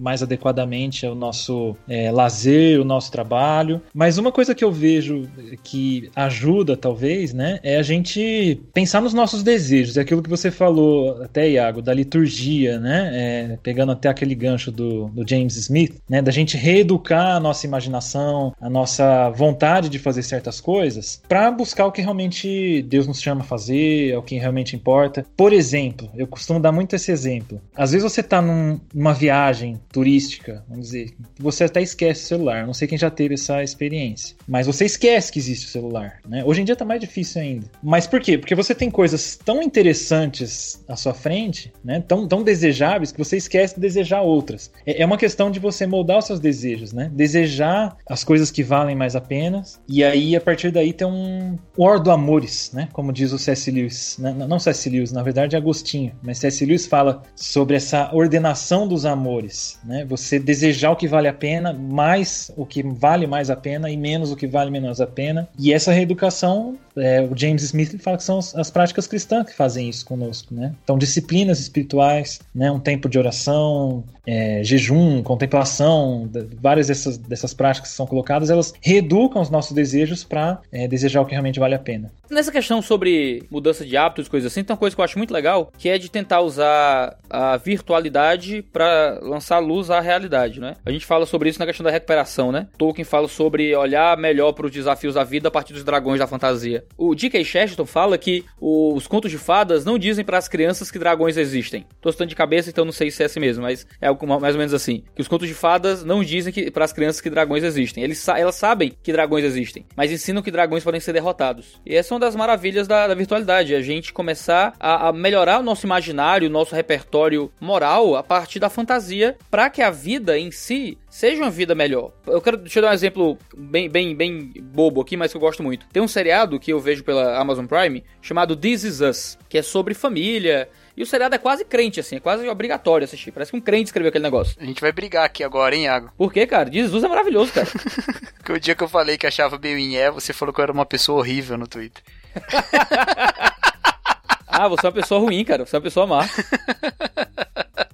mais adequadamente ao nosso é, lazer, o nosso trabalho. Mas uma coisa que eu vejo que ajuda, talvez, né, é a gente pensar nos nossos desejos. É aquilo que você falou até, Iago, da liturgia, né, é, pegando até aquele gancho do, do James Smith, né, da gente reeducar a nossa imaginação, a nossa vontade de fazer certas coisas, para buscar o que realmente Deus nos chama a fazer, é o que realmente importa. Por exemplo, eu costumo dar muito esse exemplo. Às vezes você está num, numa viagem turística, vamos dizer, você até esquece o celular. Não sei quem já teve essa experiência, mas você esquece que existe o celular, né? Hoje em dia tá mais difícil ainda. Mas por quê? Porque você tem coisas tão interessantes à sua frente, né? Tão, tão desejáveis que você esquece de desejar outras. É, é uma questão de você moldar os seus desejos, né? Desejar as coisas que valem mais a pena e aí a partir daí tem um War do Amores, né? Como diz o C.S. Lewis, né? não C.S. Lewis, na verdade é Agostinho, mas C.S. Lewis fala sobre essa ordenação dos amores, né? Você desejar o que vale a pena, mais o que vale mais a pena e menos o que vale menos a pena. E essa reeducação, é, o James Smith fala que são as práticas cristãs que fazem isso conosco, né? Então, disciplinas espirituais, né? Um tempo de oração, é, jejum, contemplação, várias dessas, dessas práticas que são colocadas, elas reeducam os nossos desejos para é, desejar o que realmente vale a pena. Nessa questão sobre mudança de hábitos, coisas assim, tem uma coisa que eu acho muito legal, que é de tentar usar a virtualidade para lançar luz à realidade, né? A gente fala sobre isso na questão da recuperação, né? Tolkien fala sobre olhar melhor para os desafios da vida a partir dos dragões da fantasia. O D.K. Chesterton fala que os contos de fadas não dizem para as crianças que dragões existem. Tô citando de cabeça, então não sei se é assim mesmo, mas é algo mais ou menos assim. Que os contos de fadas não dizem que para as crianças que dragões existem. Eles, elas sabem que dragões existem, mas ensinam que dragões podem ser derrotados. E essa é uma das maravilhas da, da virtualidade, a gente começar a, a melhorar o nosso imaginário, o nosso repertório moral a partir da fantasia, para que a vida em si seja uma vida melhor. Eu quero eu dar um exemplo bem, bem, bem bobo aqui, mas que eu gosto muito. Tem um seriado que eu vejo pela Amazon Prime chamado This Is Us, que é sobre família. E o seriado é quase crente, assim, é quase obrigatório assistir. Parece que um crente escreveu aquele negócio. A gente vai brigar aqui agora, hein, Iago? Por quê, cara? Jesus é maravilhoso, cara. Porque o dia que eu falei que achava meio é, você falou que eu era uma pessoa horrível no Twitter. ah, você é uma pessoa ruim, cara. Você é uma pessoa má.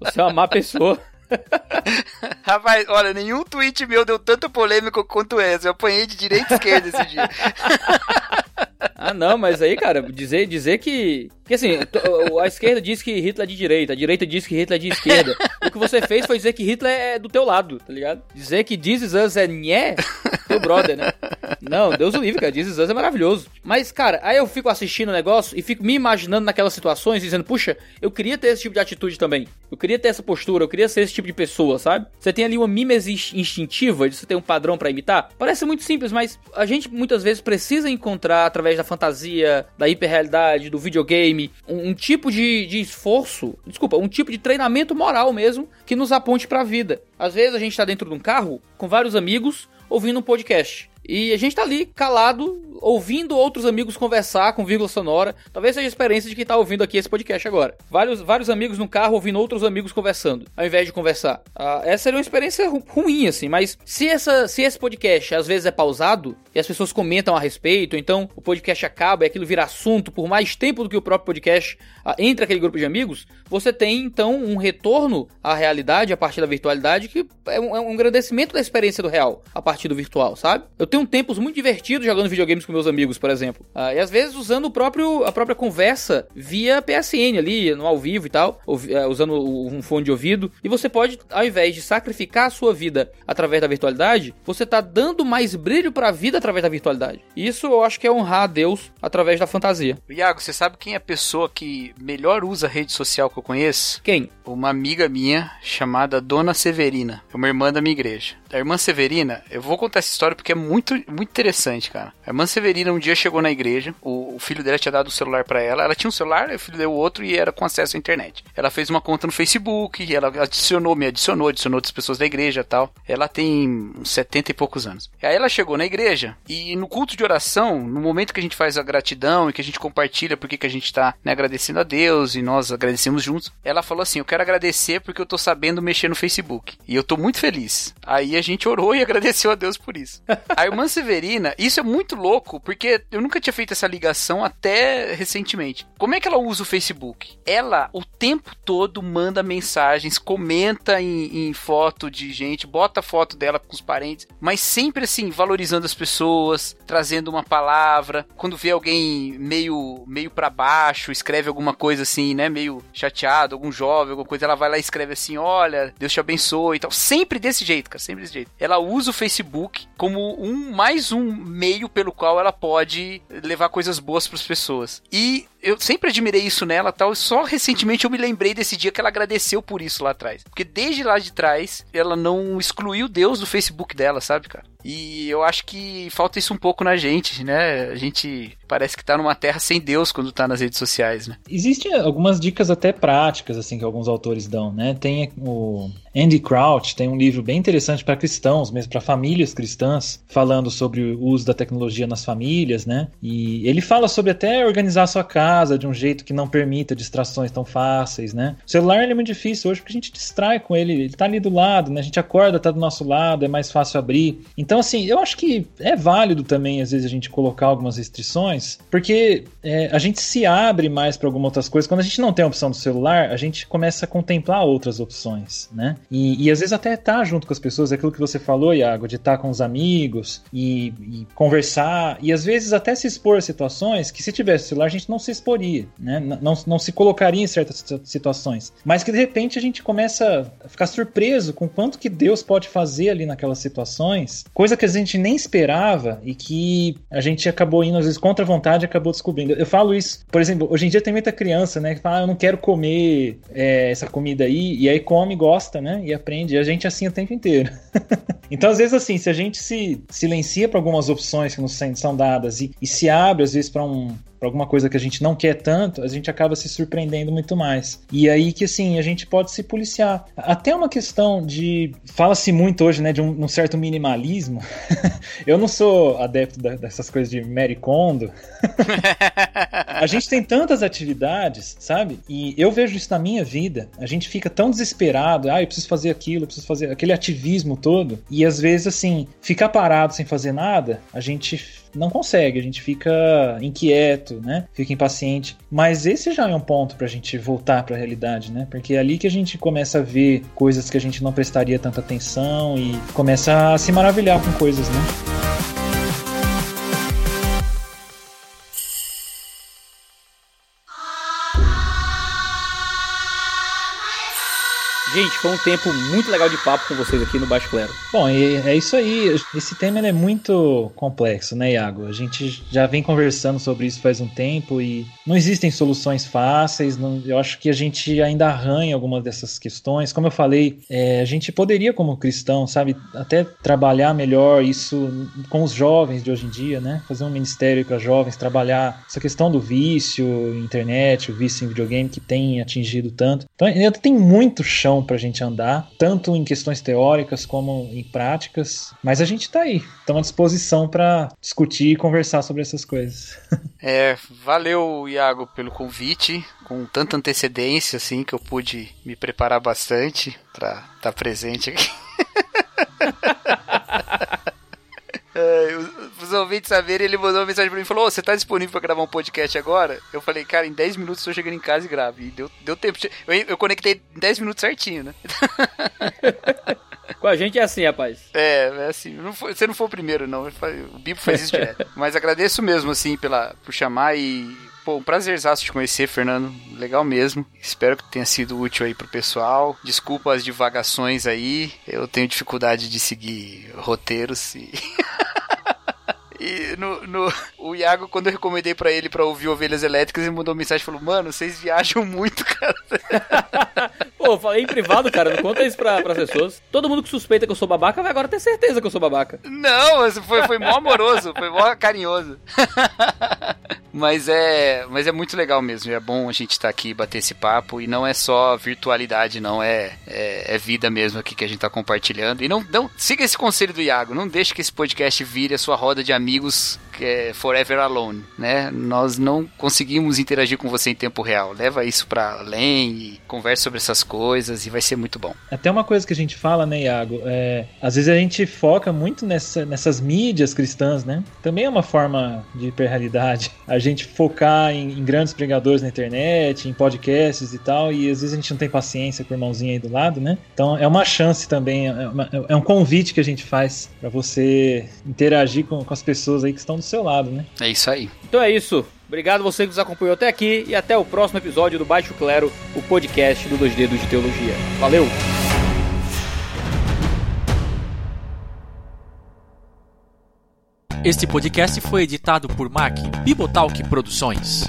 Você é uma má pessoa. Rapaz, olha, nenhum tweet meu deu tanto polêmico quanto esse. Eu apanhei de direita e esquerda esse dia. Ah, não, mas aí, cara, dizer, dizer que. Que assim, a esquerda diz que Hitler é de direita, a direita diz que Hitler é de esquerda. o que você fez foi dizer que Hitler é do teu lado, tá ligado? Dizer que This Is Us é nhé, teu brother, né? Não, Deus o livre, cara. This Is Us é maravilhoso. Mas, cara, aí eu fico assistindo o negócio e fico me imaginando naquelas situações, dizendo, puxa, eu queria ter esse tipo de atitude também. Eu queria ter essa postura, eu queria ser esse tipo de pessoa, sabe? Você tem ali uma mimese instintiva, você ter um padrão para imitar. Parece muito simples, mas a gente muitas vezes precisa encontrar, através da fantasia, da hiperrealidade, do videogame, um, um tipo de, de esforço, desculpa, um tipo de treinamento moral mesmo, que nos aponte pra vida. Às vezes a gente tá dentro de um carro com vários amigos ouvindo um podcast. E a gente tá ali calado, ouvindo outros amigos conversar com vírgula sonora. Talvez seja a experiência de quem tá ouvindo aqui esse podcast agora. Vários, vários amigos no carro ouvindo outros amigos conversando, ao invés de conversar. Ah, essa seria uma experiência ru ruim, assim, mas se, essa, se esse podcast às vezes é pausado e as pessoas comentam a respeito, então o podcast acaba e aquilo vira assunto por mais tempo do que o próprio podcast ah, entre aquele grupo de amigos, você tem então um retorno à realidade a partir da virtualidade que é um, é um engrandecimento da experiência do real a partir do virtual, sabe? Eu tenho tempos muito divertidos jogando videogames com meus amigos, por exemplo. Ah, e às vezes usando o próprio, a própria conversa via PSN ali, no ao vivo e tal, eh, usando um fone de ouvido. E você pode, ao invés de sacrificar a sua vida através da virtualidade, você tá dando mais brilho para a vida através da virtualidade. Isso eu acho que é honrar a Deus através da fantasia. Iago, você sabe quem é a pessoa que melhor usa a rede social que eu conheço? Quem? Uma amiga minha chamada Dona Severina. É uma irmã da minha igreja. A irmã Severina, eu vou contar essa história porque é muito, muito interessante, cara. A irmã Severina um dia chegou na igreja, o, o filho dela tinha dado o celular para ela. Ela tinha um celular, o filho deu outro e era com acesso à internet. Ela fez uma conta no Facebook, ela adicionou, me adicionou, adicionou outras pessoas da igreja tal. Ela tem uns 70 e poucos anos. E aí ela chegou na igreja e no culto de oração, no momento que a gente faz a gratidão e que a gente compartilha porque que a gente tá né, agradecendo a Deus e nós agradecemos juntos, ela falou assim: Eu quero agradecer porque eu tô sabendo mexer no Facebook. E eu tô muito feliz. Aí a gente orou e agradeceu a Deus por isso. a irmã Severina, isso é muito louco, porque eu nunca tinha feito essa ligação até recentemente. Como é que ela usa o Facebook? Ela, o tempo todo, manda mensagens, comenta em, em foto de gente, bota foto dela com os parentes, mas sempre assim, valorizando as pessoas, trazendo uma palavra. Quando vê alguém meio, meio para baixo, escreve alguma coisa assim, né? Meio chateado, algum jovem, alguma coisa, ela vai lá e escreve assim: Olha, Deus te abençoe e tal. Sempre desse jeito, cara, sempre desse jeito. Ela usa o Facebook como um mais um meio pelo qual ela pode levar coisas boas para as pessoas. E eu sempre admirei isso nela tal. Só recentemente eu me lembrei desse dia que ela agradeceu por isso lá atrás. Porque desde lá de trás, ela não excluiu Deus do Facebook dela, sabe, cara? E eu acho que falta isso um pouco na gente, né? A gente parece que tá numa terra sem Deus quando tá nas redes sociais, né? Existem algumas dicas até práticas, assim, que alguns autores dão, né? Tem o Andy Crouch, tem um livro bem interessante para cristãos, mesmo para famílias cristãs, falando sobre o uso da tecnologia nas famílias, né? E ele fala sobre até organizar a sua casa de um jeito que não permita distrações tão fáceis, né? O celular é muito difícil hoje porque a gente distrai com ele, ele tá ali do lado, né? A gente acorda, tá do nosso lado, é mais fácil abrir. Então, assim, eu acho que é válido também, às vezes, a gente colocar algumas restrições, porque é, a gente se abre mais para algumas outras coisas. Quando a gente não tem a opção do celular, a gente começa a contemplar outras opções, né? E, e às vezes até estar tá junto com as pessoas, é aquilo que você falou, Iago, de estar tá com os amigos e, e, conversar, e às vezes até se expor a situações que se tivesse celular a gente não se exporia, né? Não, não se colocaria em certas situações. Mas que de repente a gente começa a ficar surpreso com quanto que Deus pode fazer ali naquelas situações coisa que a gente nem esperava e que a gente acabou indo, às vezes, contra vontade acabou descobrindo. Eu falo isso, por exemplo, hoje em dia tem muita criança, né, que fala, ah, eu não quero comer é, essa comida aí, e aí come, gosta, né, e aprende. E a gente assim o tempo inteiro. então, às vezes, assim, se a gente se silencia para algumas opções que nos são dadas e, e se abre, às vezes, para um, para alguma coisa que a gente não quer tanto, a gente acaba se surpreendendo muito mais. E aí que assim, a gente pode se policiar. Até uma questão de. Fala-se muito hoje, né, de um, um certo minimalismo. Eu não sou adepto da, dessas coisas de Mary Kondo. a gente tem tantas atividades, sabe? E eu vejo isso na minha vida. A gente fica tão desesperado, ah, eu preciso fazer aquilo, eu preciso fazer aquele ativismo todo. E às vezes, assim, ficar parado sem fazer nada, a gente não consegue, a gente fica inquieto, né? Fica impaciente. Mas esse já é um ponto pra gente voltar para a realidade, né? Porque é ali que a gente começa a ver coisas que a gente não prestaria tanta atenção e começa a se maravilhar com coisas, né? Gente, foi um tempo muito legal de papo com vocês aqui no Baixo Clero. Bom, é isso aí. Esse tema é muito complexo, né, Iago? A gente já vem conversando sobre isso faz um tempo e não existem soluções fáceis. Não, eu acho que a gente ainda arranha algumas dessas questões. Como eu falei, é, a gente poderia, como cristão, sabe, até trabalhar melhor isso com os jovens de hoje em dia, né? Fazer um ministério para jovens, trabalhar essa questão do vício, internet, o vício em videogame que tem atingido tanto. Então, ainda tem muito chão para a gente andar, tanto em questões teóricas como em práticas, mas a gente está aí, estamos à disposição para discutir e conversar sobre essas coisas. É, valeu, Iago, pelo convite, com tanta antecedência, assim, que eu pude me preparar bastante para estar tá presente aqui. É, os ouvintes saberem, ele mandou uma mensagem pra mim e falou: oh, Você tá disponível pra gravar um podcast agora? Eu falei: Cara, em 10 minutos eu tô chegando em casa e gravo. E deu, deu tempo. Eu, eu conectei em 10 minutos certinho, né? Com a gente é assim, rapaz. É, é assim. Não foi, você não foi o primeiro, não. O Bipo faz isso direto. Mas agradeço mesmo, assim, pela, por chamar e. Pô, um prazerzaço te conhecer, Fernando. Legal mesmo. Espero que tenha sido útil aí pro pessoal. Desculpa as divagações aí. Eu tenho dificuldade de seguir roteiros e. E no, no, o Iago, quando eu recomendei para ele para ouvir Ovelhas Elétricas, ele mandou mensagem e falou: Mano, vocês viajam muito, cara. Pô, falei em privado, cara, não conta isso pra, pras pessoas. Todo mundo que suspeita que eu sou babaca vai agora ter certeza que eu sou babaca. Não, foi, foi mó amoroso, foi mó carinhoso. Mas é, mas é muito legal mesmo. É bom a gente estar tá aqui bater esse papo e não é só virtualidade, não é, é, é, vida mesmo aqui que a gente está compartilhando. E não, não siga esse conselho do Iago. Não deixe que esse podcast vire a sua roda de amigos é Forever Alone, né? Nós não conseguimos interagir com você em tempo real. Leva isso para além e converse sobre essas coisas e vai ser muito bom. Até uma coisa que a gente fala, né, Iago? É, às vezes a gente foca muito nessa, nessas mídias cristãs, né? Também é uma forma de hiperrealidade. A gente focar em, em, grandes pregadores na internet, em podcasts e tal, e às vezes a gente não tem paciência com o irmãozinho aí do lado, né? Então é uma chance também, é, uma, é um convite que a gente faz para você interagir com, com as pessoas aí que estão do seu lado, né? É isso aí. Então é isso. Obrigado você que nos acompanhou até aqui e até o próximo episódio do Baixo Clero, o podcast do Dois Dedos de Teologia. Valeu! Este podcast foi editado por Mac Bibotalk Produções.